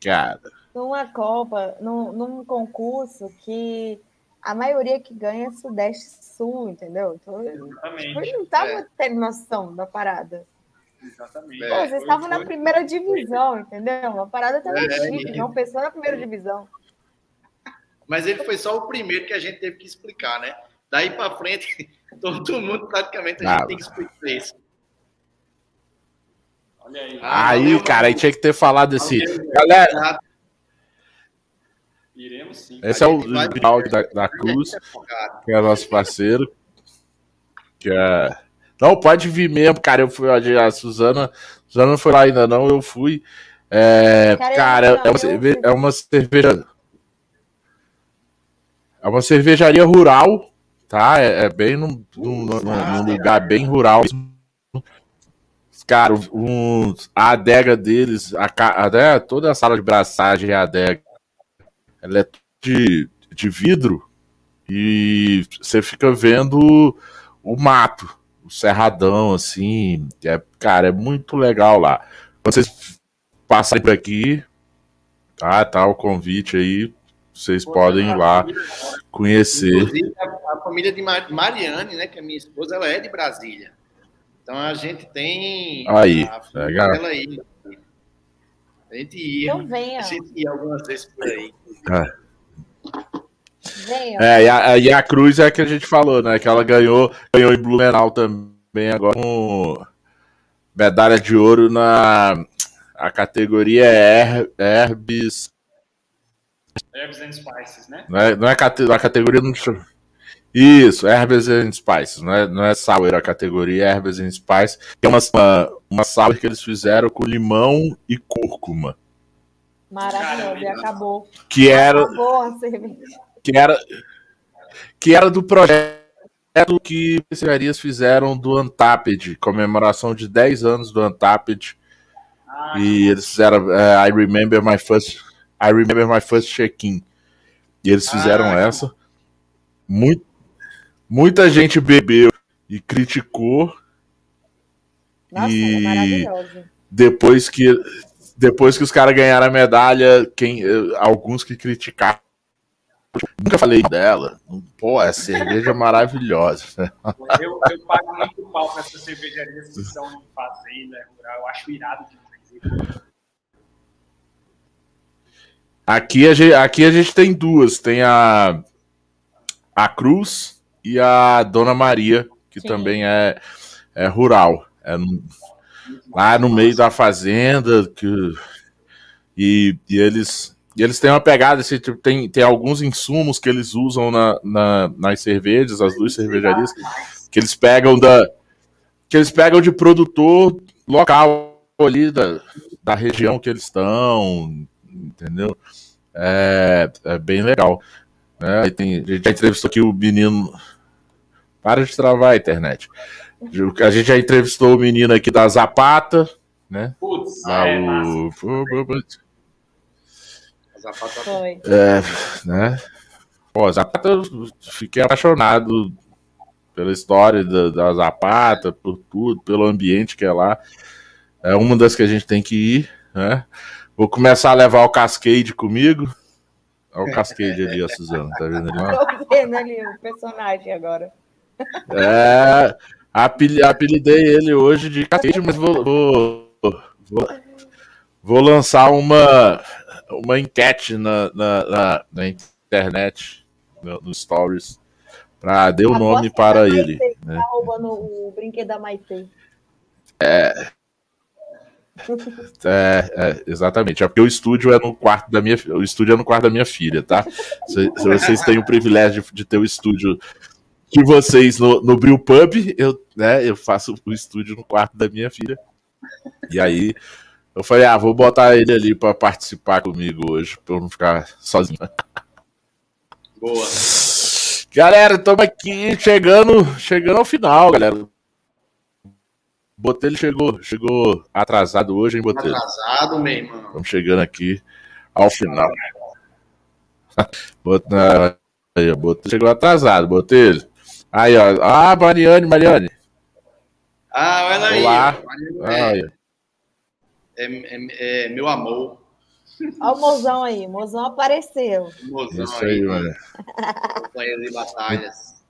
Cara. Numa Copa, num, num concurso que a maioria que ganha é Sudeste Sul, entendeu? Então, Exatamente. Tipo, ele não estava é. tendo noção da parada. Exatamente. Pô, vocês estavam na primeira divisão, entendeu? Uma parada tão é, chique, não pensou na primeira divisão. Mas ele foi só o primeiro que a gente teve que explicar, né? Daí para frente, [LAUGHS] todo mundo praticamente a gente ah, tem que explicar isso. Olha aí. Ah, aí, cara, aí tinha que ter falado desse. Galera. Iremos sim. Esse é o Vidal da, da Cruz, [LAUGHS] que é nosso parceiro. Que é. Não, pode vir mesmo, cara. Eu fui, a Suzana, Suzana não foi lá ainda, não. Eu fui. É, cara, é, uma cerveja, é uma cerveja. É uma cervejaria rural, tá? É, é bem num, num, num, lugar bem rural. Cara, um, a adega deles, a, a, né, toda a sala de braçagem é adega. Ela é de, de vidro e você fica vendo o mato, o cerradão, assim. É, cara, é muito legal lá. Vocês passarem por aqui, tá? Tá o convite aí. Vocês Pô, podem ir lá conhecer. Inclusive, a, a, família de Mariane, né? Que é minha esposa, ela é de Brasília. Então a gente tem. Aí, a legal. Ela aí. A gente ia. Então venha. A gente ia algumas vezes por aí. É. É, e a, e a Cruz é a que a gente falou, né? Que ela ganhou, ganhou em Blumenau também agora com medalha de ouro na a categoria é Herbs. Herbs and Spices, né? Não é, não é a categoria. Não... Isso, Herbs and Spices. Não é, não é sour a categoria é Herbs and Spices. Que é uma, uma, uma sour que eles fizeram com limão e cúrcuma. Maravilhoso, e acabou. Que era. Acabou a cerveja. Que era. Que era do projeto que cervejarias fizeram do Untapped, comemoração de 10 anos do Untapped e eles fizeram uh, I Remember My First I Remember My First Check-in. E eles fizeram ah, essa. Muito, muita gente bebeu e criticou. Nossa, e é depois que depois que os caras ganharam a medalha, quem eh, alguns que criticaram Nunca falei dela. Pô, é cerveja maravilhosa. Eu, eu pago muito pau pra essas cervejarias que são em fazenda rural. Eu acho irado demais. Aqui a, gente, aqui a gente tem duas. Tem a, a Cruz e a Dona Maria, que Sim. também é, é rural. É no, lá no meio da fazenda. Que, e, e, eles, eles têm uma pegada, assim, tem, tem alguns insumos que eles usam na, na, nas cervejas, as duas cervejarias, que eles pegam da. Que eles pegam de produtor local ali da, da região que eles estão, entendeu? É, é bem legal. Né? Tem, a gente já entrevistou aqui o menino. Para de travar a internet. A gente já entrevistou o menino aqui da Zapata, né? Putz, é, o... Zapata foi. É, né? Pô, Zapata, eu fiquei apaixonado pela história da, da Zapata, por tudo, pelo ambiente que é lá. É uma das que a gente tem que ir, né? Vou começar a levar o Cascade comigo. Olha o Cascade ali, a Suzana, tá vendo ali? Tô vendo ali o personagem agora. É, apelidei ele hoje de Cascade, mas vou, vou, vou, vou lançar uma, uma enquete na, na, na, na internet, no, no Stories, para dar o nome para ele. Né? Tá roubando o brinquedo da Maite. É, é, é, exatamente. É porque o estúdio é no quarto da minha o estúdio é no quarto da minha filha, tá? Se, se vocês têm o privilégio de, de ter o estúdio que vocês no, no Brew Pub, eu, né, eu faço o estúdio no quarto da minha filha. E aí eu falei, ah, vou botar ele ali para participar comigo hoje, para eu não ficar sozinho. [LAUGHS] Boa. Galera, estamos aqui chegando, chegando ao final, galera. Botelho chegou, chegou atrasado hoje, hein, Botelho? Atrasado, meu irmão. Estamos chegando aqui ao final. [LAUGHS] Botelho, aí, Botelho chegou atrasado, Botelho. Aí, ó. Ah, Mariane, Mariane. Ah, olha aí. Olá. Mariane é, é, é, meu amor. Olha o mozão aí, o mozão apareceu. Mozão Isso aí, aí mano. Companheiro de batalhas.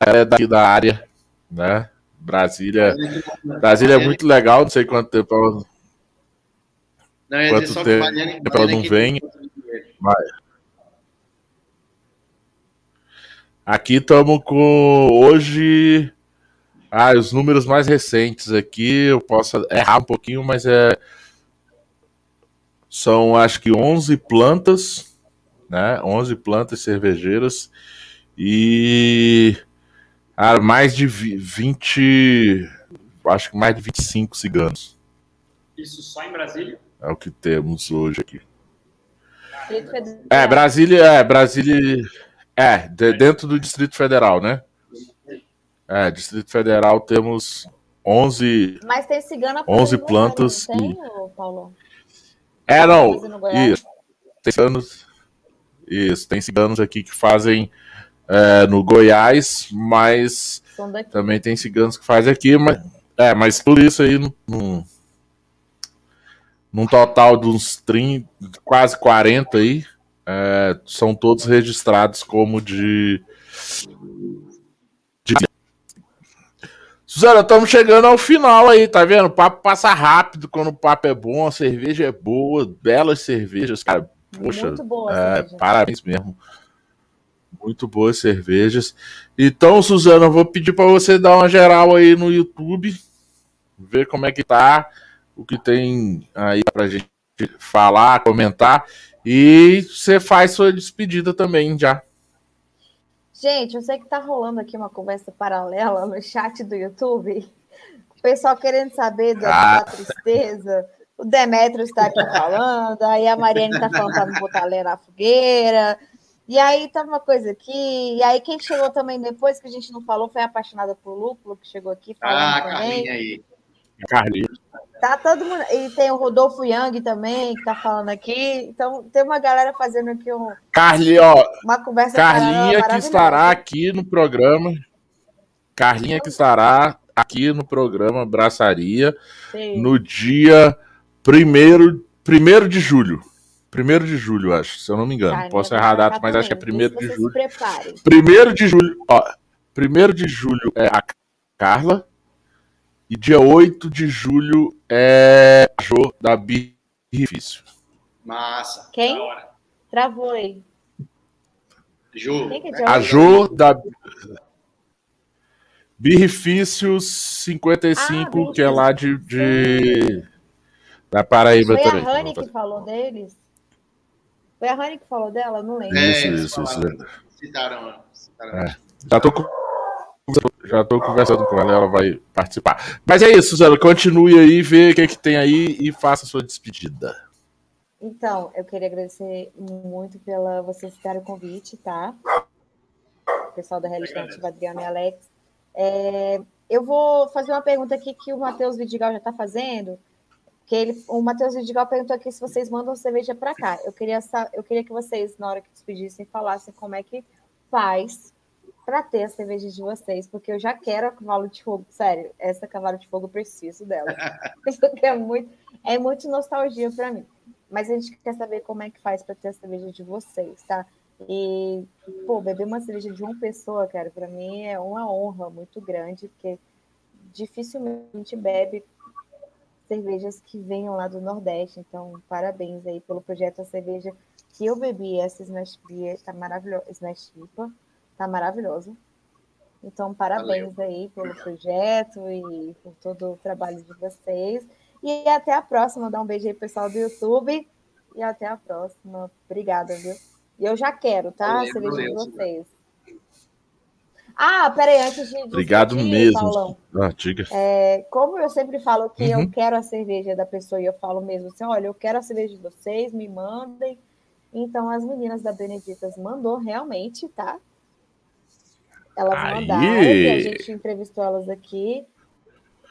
Ela é daqui da área né? Brasília, Brasília é muito legal, não sei quanto tempo não, quanto tempo ela não vem. Vai. Aqui estamos com hoje ah, os números mais recentes aqui, eu posso errar um pouquinho, mas é são acho que 11 plantas, né? 11 plantas cervejeiras e ah, mais de 20, acho que mais de 25 ciganos. Isso só em Brasília? É o que temos hoje aqui. É, Brasília, é, Brasília, é, de, dentro do Distrito Federal, né? É, Distrito Federal temos 11. Mas tem cigana 11 plantas. Não tem, e... Paulo? É, não. Isso. Tem ciganos. Isso, tem ciganos aqui que fazem é, no Goiás, mas também tem ciganos que fazem aqui, mas, é, mas tudo isso aí num, num total de uns 30, quase 40 aí, é, são todos registrados como de, de Suzana, estamos chegando ao final aí, tá vendo? O papo passa rápido quando o papo é bom, a cerveja é boa, belas cervejas, cara. Poxa, Muito boa é, parabéns mesmo. Muito boas cervejas. Então, Suzana, eu vou pedir para você dar uma geral aí no YouTube, ver como é que tá, o que tem aí pra gente falar, comentar. E você faz sua despedida também já. Gente, eu sei que tá rolando aqui uma conversa paralela no chat do YouTube. O pessoal querendo saber da, ah. da tristeza. O Demetrio está aqui falando, aí a Mariane está falando para não botar lenha na fogueira. E aí tá uma coisa aqui. E aí quem chegou também depois, que a gente não falou, foi a apaixonada por lúpulo, que chegou aqui falando ah, também. Carlinha aí. Carlinha. Tá todo mundo. E tem o Rodolfo Young também, que tá falando aqui. Então, tem uma galera fazendo aqui um. Carli, ó, uma conversa Carlinha que estará aqui no programa. Carlinha que estará aqui no programa Braçaria Sim. no dia 1 primeiro de julho. 1 de julho, acho, se eu não me engano. Carlinha Posso errar a data, mas acho que é 1 de julho. 1 de julho, ó. 1 de julho é a Carla. E dia 8 de julho é a Jo da Birrifício. Massa. Quem? Travou aí. Jo. É a Jo da Birrifícios 55, ah, que é lá de, de... da Paraíba Foi também. Foi a Rani que falou deles? Foi a Rani que falou dela? Não lembro. É, isso, isso, isso. Citaram, citaram. É. Já tô com já estou conversando com ela, ela vai participar. Mas é isso, Suzana, continue aí, vê o que, é que tem aí e faça a sua despedida. Então, eu queria agradecer muito pela vocês citar o convite, tá? O pessoal da Realidade, Adriano e Alex. É, eu vou fazer uma pergunta aqui que o Matheus Vidigal já está fazendo. Que ele, o Matheus Vidigal perguntou aqui se vocês mandam cerveja para cá. Eu queria, eu queria que vocês, na hora que despedissem, falassem como é que faz para ter a cerveja de vocês, porque eu já quero a cavalo de fogo. Sério, essa cavalo de fogo eu preciso dela. [LAUGHS] É muito, é muito nostalgia para mim. Mas a gente quer saber como é que faz para ter a cerveja de vocês, tá? E, pô, beber uma cerveja de uma pessoa, cara, para mim é uma honra muito grande, porque dificilmente bebe cervejas que venham lá do Nordeste. Então, parabéns aí pelo projeto A Cerveja que eu bebi, essa Smash Beer, tá maravilhosa, Smash IPA. Tá maravilhoso. Então, parabéns Valeu. aí pelo projeto e por todo o trabalho de vocês. E até a próxima. Dá um beijo aí, pessoal do YouTube. E até a próxima. Obrigada, viu? E eu já quero, tá? Valeu, cerveja de vocês. Ah, peraí, antes de. Obrigado mesmo. Paulão, ah, diga. É, como eu sempre falo que uhum. eu quero a cerveja da pessoa e eu falo mesmo assim: olha, eu quero a cerveja de vocês, me mandem. Então, as meninas da Beneditas mandou realmente, tá? Elas Aí. mandaram, a gente entrevistou elas aqui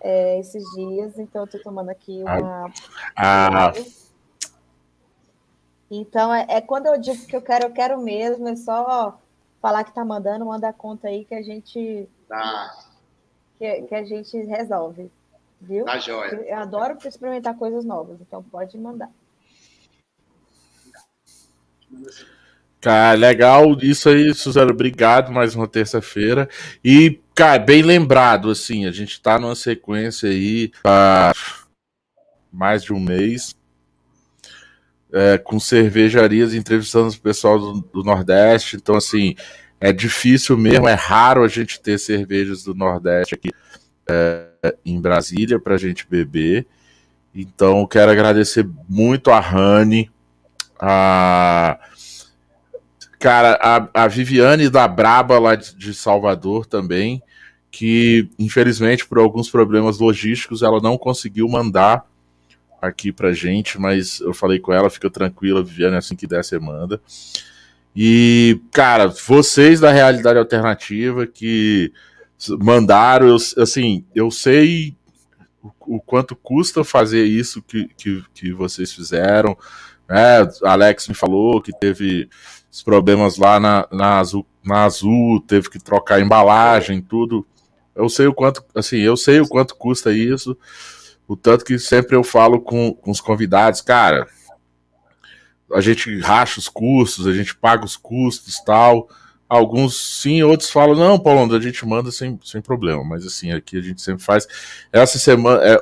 é, esses dias, então eu tô tomando aqui uma. Ah. Então, é, é, quando eu digo que eu quero, eu quero mesmo, é só falar que tá mandando, manda a conta aí que a gente. Tá. Que, que a gente resolve. Viu? Tá joia. Eu adoro experimentar coisas novas, então pode mandar. Cara, legal isso aí, Suzano. Obrigado mais uma terça-feira. E, cara, bem lembrado, assim, a gente tá numa sequência aí há mais de um mês. é, com cervejarias entrevistando o pessoal do, do, Nordeste. Então, assim, é difícil mesmo, é raro a gente ter cervejas do Nordeste aqui é, em Brasília para a gente beber. Então, quero agradecer muito a Rani, a. Cara, a, a Viviane da Braba, lá de, de Salvador também, que infelizmente por alguns problemas logísticos ela não conseguiu mandar aqui pra gente, mas eu falei com ela, fica tranquila, Viviane, assim que der você manda. E, cara, vocês da realidade alternativa que mandaram, eu, assim, eu sei o, o quanto custa fazer isso que, que, que vocês fizeram. Né? Alex me falou que teve os problemas lá na, na, Azul, na Azul, teve que trocar embalagem, tudo. Eu sei o quanto, assim, eu sei o quanto custa isso. O tanto que sempre eu falo com, com os convidados, cara, a gente racha os custos, a gente paga os custos tal. Alguns sim, outros falam, não, Paulo, a gente manda sem, sem problema. Mas assim, aqui a gente sempre faz. Essa semana, é,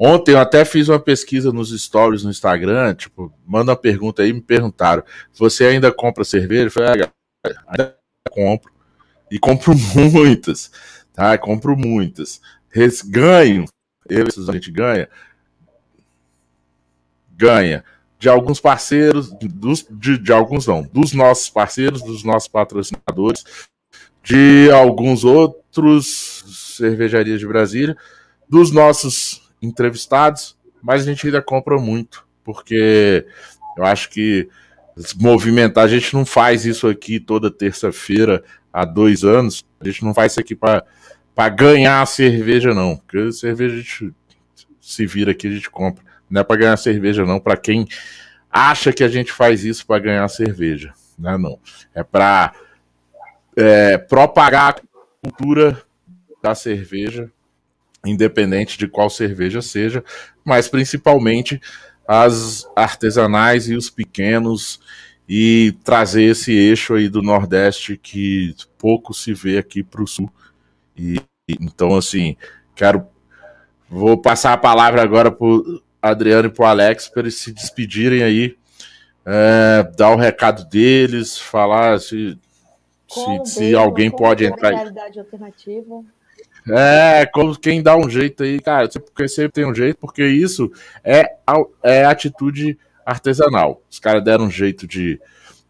ontem eu até fiz uma pesquisa nos stories no Instagram, tipo, manda uma pergunta aí, me perguntaram, você ainda compra cerveja? Eu falei, ah, ainda compro. E compro [LAUGHS] muitas tá? Compro muitas. Ganho, eles a gente ganha, ganha de alguns parceiros, dos, de, de alguns não, dos nossos parceiros, dos nossos patrocinadores, de alguns outros cervejarias de Brasília, dos nossos entrevistados, mas a gente ainda compra muito, porque eu acho que movimentar, a gente não faz isso aqui toda terça-feira há dois anos, a gente não faz isso aqui para ganhar a cerveja, não. Porque cerveja a gente se vira aqui, a gente compra. Não é para ganhar cerveja, não. Para quem acha que a gente faz isso para ganhar cerveja. Não é, não. É para é, propagar a cultura da cerveja, independente de qual cerveja seja, mas principalmente as artesanais e os pequenos e trazer esse eixo aí do Nordeste que pouco se vê aqui para o Sul e então, assim, quero. Vou passar a palavra agora para o Adriano e para o Alex para eles se despedirem aí, é, dar o recado deles, falar se, se, se alguém pode entrar. Realidade alternativa. É, como quem dá um jeito aí, cara, porque sempre tem um jeito, porque isso é, é atitude artesanal. Os caras deram um jeito de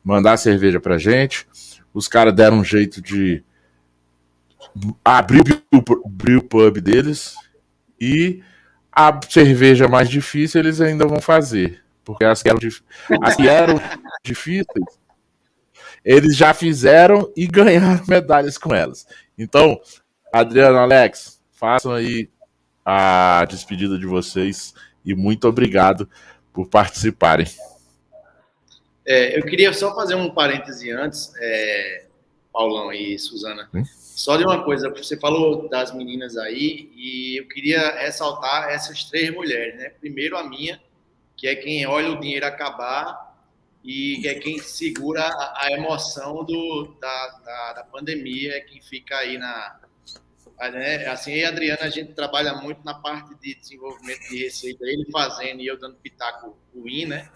mandar cerveja pra gente, os caras deram um jeito de abrir o pub deles e a cerveja mais difícil eles ainda vão fazer. Porque as que eram, as que eram difíceis, eles já fizeram e [LAUGHS] ganharam medalhas com elas. Então, Adriano, Alex, façam aí a despedida de vocês e muito obrigado por participarem. É, eu queria só fazer um parêntese antes, é, Paulão e Suzana. Hum? Só de uma coisa, você falou das meninas aí, e eu queria ressaltar essas três mulheres, né? Primeiro a minha, que é quem olha o dinheiro acabar e é quem segura a, emoção do, da, da, da, pandemia, é quem fica aí na. Né? Assim, e a Adriana, a gente trabalha muito na parte de desenvolvimento de receita, ele fazendo e eu dando pitaco ruim, né?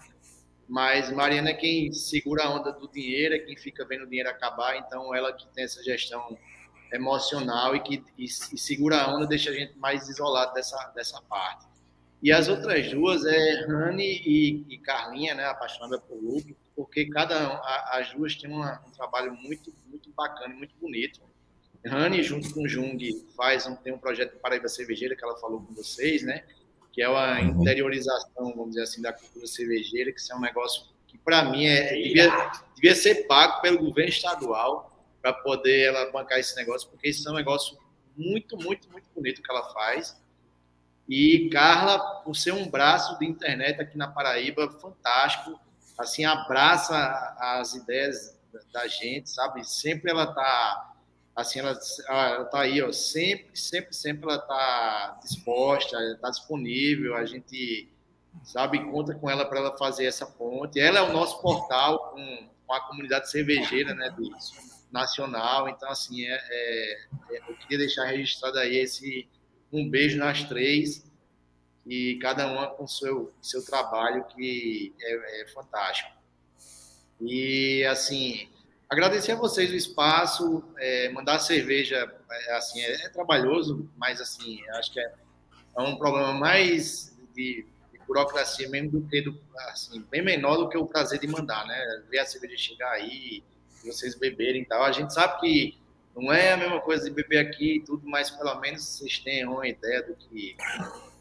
Mas Mariana é quem segura a onda do dinheiro, é quem fica vendo o dinheiro acabar, então ela que tem essa gestão emocional e que e, e segura a onda, deixa a gente mais isolado dessa, dessa parte. E as outras duas é Rani e, e Carlinha, né, apaixonada por Lupo, porque cada a, as duas têm uma, um trabalho muito muito bacana, muito bonito. Rani junto com Jung faz um, tem um projeto Paraíba Cervejeira que ela falou com vocês, né? Que é uma uhum. interiorização, vamos dizer assim, da cultura cervejeira, que isso é um negócio que para mim é devia, devia ser pago pelo governo estadual para poder ela bancar esse negócio, porque isso é um negócio muito, muito, muito bonito que ela faz. E Carla, por ser um braço de internet aqui na Paraíba, fantástico, assim, abraça as ideias da gente, sabe? Sempre ela tá, assim, ela, ela tá aí, ó, sempre, sempre, sempre ela tá disposta, tá disponível, a gente, sabe, conta com ela para ela fazer essa ponte. Ela é o nosso portal com, com a comunidade cervejeira, né, disso nacional. Então, assim, é, é, é, eu queria deixar registrado aí esse um beijo nas três. e cada uma com seu seu trabalho que é, é fantástico. E assim, agradecer a vocês o espaço, é, mandar cerveja, é, assim, é, é, trabalhoso, mas assim, acho que é, é um problema mais de, de, burocracia mesmo do que do, assim, bem menor do que o prazer de mandar, né? Ver a cerveja chegar aí, vocês beberem e tal. A gente sabe que não é a mesma coisa de beber aqui e tudo, mas pelo menos vocês têm uma ideia do que,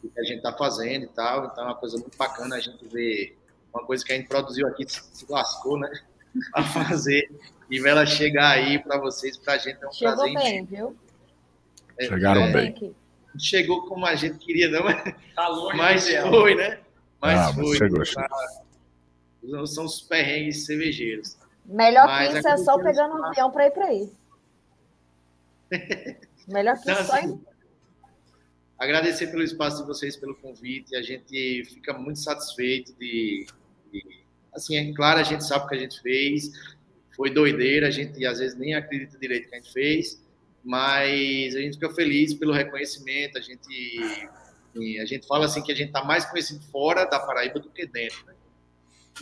do que a gente está fazendo e tal. Então é uma coisa muito bacana a gente ver uma coisa que a gente produziu aqui, se lascou, né? [LAUGHS] A fazer e ela chegar aí para vocês, para a gente é um Chegou prazer. bem, viu? É, Chegaram é, bem. Chegou como a gente queria, não, tá longe mas foi, né? Mas ah, foi. Chegou, Não são os perrengues cervejeiros. Melhor mas que isso é só pegando um avião para ir para aí. [LAUGHS] Melhor que então, só assim, Agradecer pelo espaço de vocês, pelo convite. A gente fica muito satisfeito de, de assim, é claro, a gente sabe o que a gente fez foi doideira, a gente às vezes nem acredita direito que a gente fez, mas a gente fica feliz pelo reconhecimento, a gente a gente fala assim que a gente está mais conhecido fora da Paraíba do que dentro, né?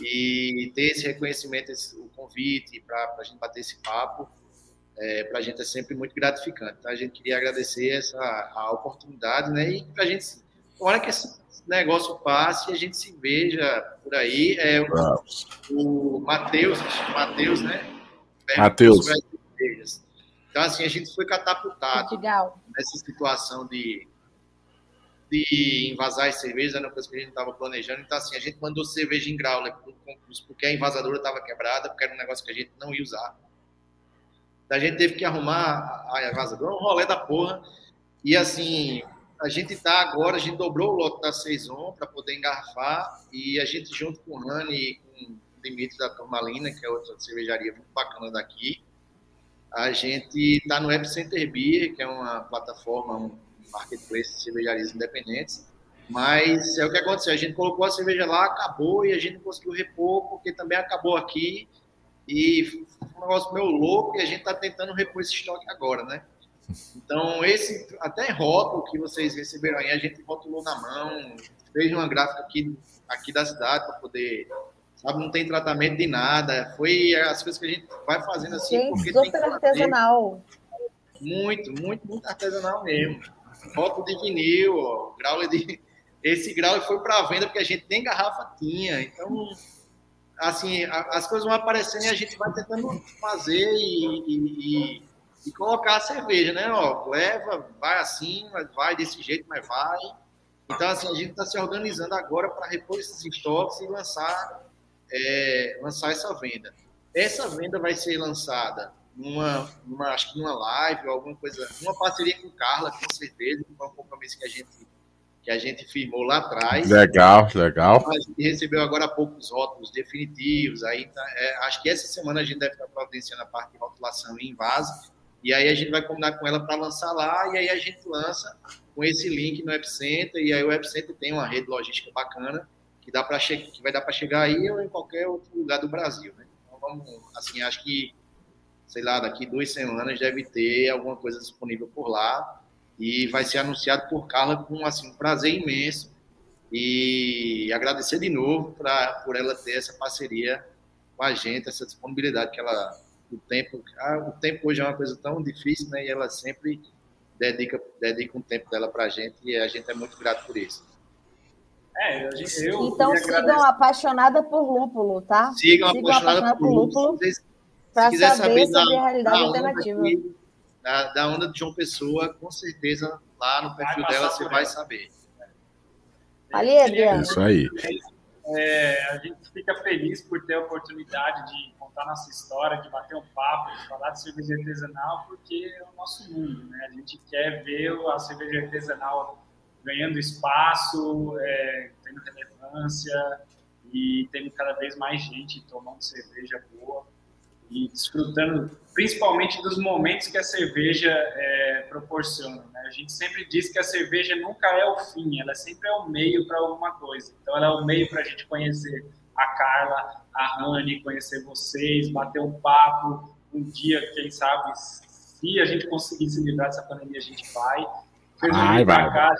E ter esse reconhecimento, esse, o convite para a gente bater esse papo, é, para a gente é sempre muito gratificante. Então, a gente queria agradecer essa a oportunidade, né? E para a gente, hora que esse negócio passe e a gente se veja por aí. É, o, o Matheus, Matheus, né? Matheus. Então, assim, a gente foi catapultado Legal. nessa situação de, de invasar as cervejas, era uma coisa que a gente estava planejando. Então, assim, a gente mandou cerveja em grau para o concurso, porque a invasadora estava quebrada, porque era um negócio que a gente não ia usar. Então, a gente teve que arrumar a invasadora, um rolê da porra. E, assim, a gente está agora, a gente dobrou o lote da Saison para poder engarrafar e a gente, junto com o Rani e com o Dimitri da Turmalina, que é outra cervejaria muito bacana daqui, a gente está no Epicenter Beer, que é uma plataforma, um marketplace de cervejarias independentes. Mas é o que aconteceu, a gente colocou a cerveja lá, acabou e a gente não conseguiu repor, porque também acabou aqui. E foi um negócio meio louco e a gente está tentando repor esse estoque agora, né? Então, esse, até rótulo que vocês receberam aí, a gente rotulou na mão, fez uma gráfica aqui, aqui da cidade para poder, sabe, não tem tratamento de nada. Foi as coisas que a gente vai fazendo assim. Gente, porque super artesanal. Muito, muito, muito artesanal mesmo. Rótulo de vinil, ó, grau de. Esse grau foi para venda porque a gente nem garrafa tinha. Então, assim, as coisas vão aparecendo e a gente vai tentando fazer e, e, e e colocar a cerveja, né? Ó, leva, vai assim, vai desse jeito, mas vai. Então, assim, a gente está se organizando agora para repor esses estoques e lançar, é, lançar essa venda. Essa venda vai ser lançada numa, numa, acho que numa live ou alguma coisa, uma parceria com Carla, com certeza, que foi um compromisso que a gente que a gente firmou lá atrás. Legal, legal. A gente recebeu agora há pouco os rótulos definitivos. Aí tá, é, acho que essa semana a gente deve estar providenciando a parte de rotulação em invase e aí a gente vai combinar com ela para lançar lá, e aí a gente lança com esse link no Epicenter, e aí o Epicenter tem uma rede logística bacana, que, dá que vai dar para chegar aí ou em qualquer outro lugar do Brasil. Né? Então vamos, assim, acho que, sei lá, daqui duas semanas deve ter alguma coisa disponível por lá, e vai ser anunciado por Carla com assim, um prazer imenso, e agradecer de novo pra, por ela ter essa parceria com a gente, essa disponibilidade que ela o tempo, ah, o tempo hoje é uma coisa tão difícil, né? E ela sempre dedica, dedica um tempo dela para a gente e a gente é muito grato por isso. É, eu, então sigam apaixonada por lúpulo, tá? Sigam, sigam apaixonada, apaixonada por lúpulo. Para saber, saber sobre da, a realidade da alternativa. Aqui, da, da, onda de João Pessoa, com certeza lá no perfil dela você vai saber. Ali, Adriano. Isso aí. É, a gente fica feliz por ter a oportunidade de contar nossa história, de bater um papo, de falar de cerveja artesanal, porque é o nosso mundo, né? A gente quer ver a cerveja artesanal ganhando espaço, é, tendo relevância e tendo cada vez mais gente tomando cerveja boa e desfrutando principalmente dos momentos que a cerveja é, proporciona. Né? A gente sempre diz que a cerveja nunca é o fim, ela sempre é o meio para alguma coisa. Então, ela é o meio para a gente conhecer a Carla, a Rani, conhecer vocês, bater um papo. Um dia, quem sabe, se a gente conseguir se livrar dessa pandemia, a gente vai. Ai, vai. Cá,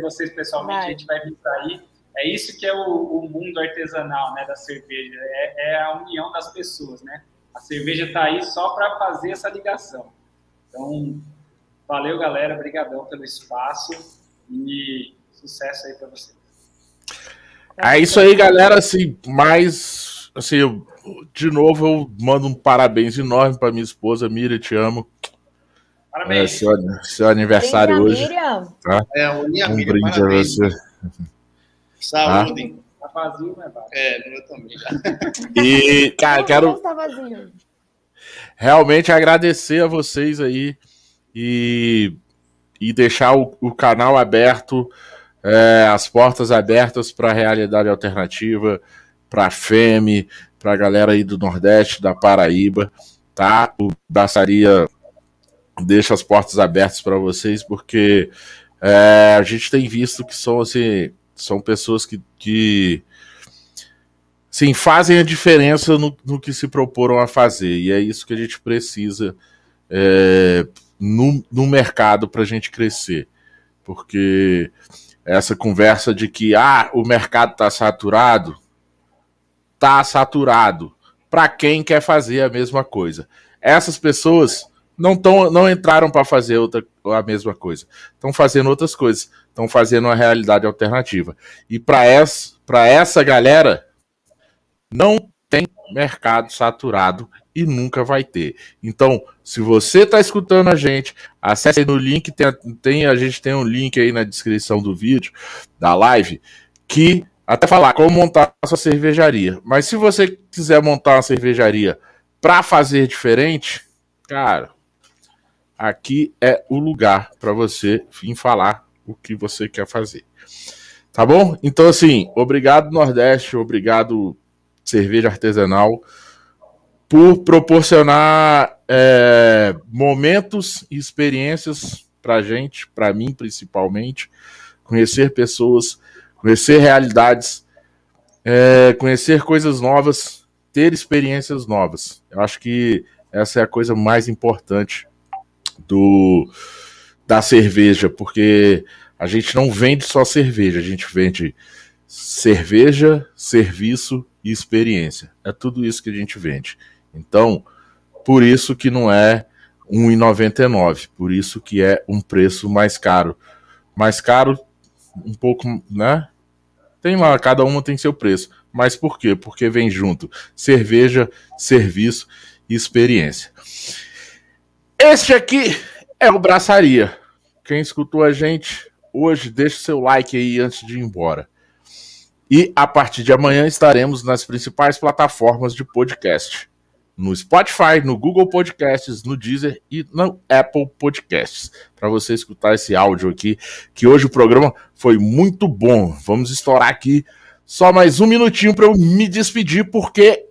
vocês pessoalmente, vai. a gente vai vir aí. É isso que é o, o mundo artesanal né, da cerveja, é, é, a união das pessoas, né? A cerveja está aí só para fazer essa ligação. Então, valeu, galera, obrigadão pelo espaço e sucesso aí para vocês. É isso aí, galera. Assim, mais. Assim, eu, de novo, eu mando um parabéns enorme para minha esposa, Miriam, te amo. Parabéns. É, seu, seu aniversário hoje. Tá? É, um brinde parabéns. a você. Saúde. Tá vazio, né, É, eu também. [LAUGHS] E, cara, quero. Tá realmente agradecer a vocês aí e, e deixar o, o canal aberto é, as portas abertas para a realidade alternativa, para a FEME, para a galera aí do Nordeste, da Paraíba, tá? O Braçaria deixa as portas abertas para vocês, porque é, a gente tem visto que são, assim, são pessoas que, que sim, fazem a diferença no, no, que se proporam a fazer, e é isso que a gente precisa é, no, no mercado para a gente crescer, porque essa conversa de que ah, o mercado está saturado, está saturado para quem quer fazer a mesma coisa. Essas pessoas não tão, não entraram para fazer outra a mesma coisa, estão fazendo outras coisas, estão fazendo uma realidade alternativa. E para essa para essa galera não tem mercado saturado e nunca vai ter. Então, se você está escutando a gente, acesse no link, tem, tem, a gente tem um link aí na descrição do vídeo, da live, que até falar como montar a sua cervejaria. Mas se você quiser montar uma cervejaria para fazer diferente, cara, aqui é o lugar para você vir falar o que você quer fazer. Tá bom? Então, assim, obrigado Nordeste, obrigado Cerveja Artesanal por proporcionar é, momentos e experiências para gente, para mim principalmente, conhecer pessoas, conhecer realidades, é, conhecer coisas novas, ter experiências novas. Eu acho que essa é a coisa mais importante do da cerveja, porque a gente não vende só cerveja, a gente vende cerveja, serviço e experiência. É tudo isso que a gente vende. Então, por isso que não é 1,99, por isso que é um preço mais caro. Mais caro, um pouco, né? Tem lá, cada uma tem seu preço. Mas por quê? Porque vem junto cerveja, serviço e experiência. Este aqui é o Braçaria. Quem escutou a gente hoje, deixa seu like aí antes de ir embora. E a partir de amanhã estaremos nas principais plataformas de podcast no Spotify, no Google Podcasts, no Deezer e no Apple Podcasts, para você escutar esse áudio aqui, que hoje o programa foi muito bom. Vamos estourar aqui só mais um minutinho para eu me despedir, porque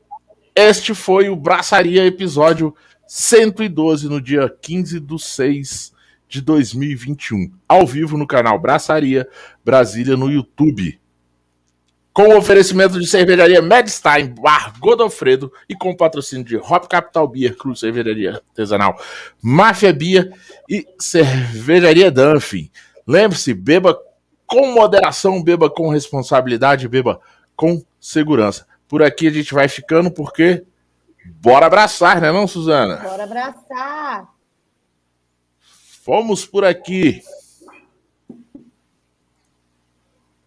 este foi o Braçaria episódio 112, no dia 15 de 6 de 2021, ao vivo no canal Braçaria Brasília no YouTube com o oferecimento de cervejaria Medstein, Bar Godofredo e com o patrocínio de Hop Capital Beer, Cruz Cervejaria Artesanal, Máfia Bia e Cervejaria Dunphy. Lembre-se, beba com moderação, beba com responsabilidade, beba com segurança. Por aqui a gente vai ficando porque bora abraçar, né não, Suzana? Bora abraçar! Fomos por aqui.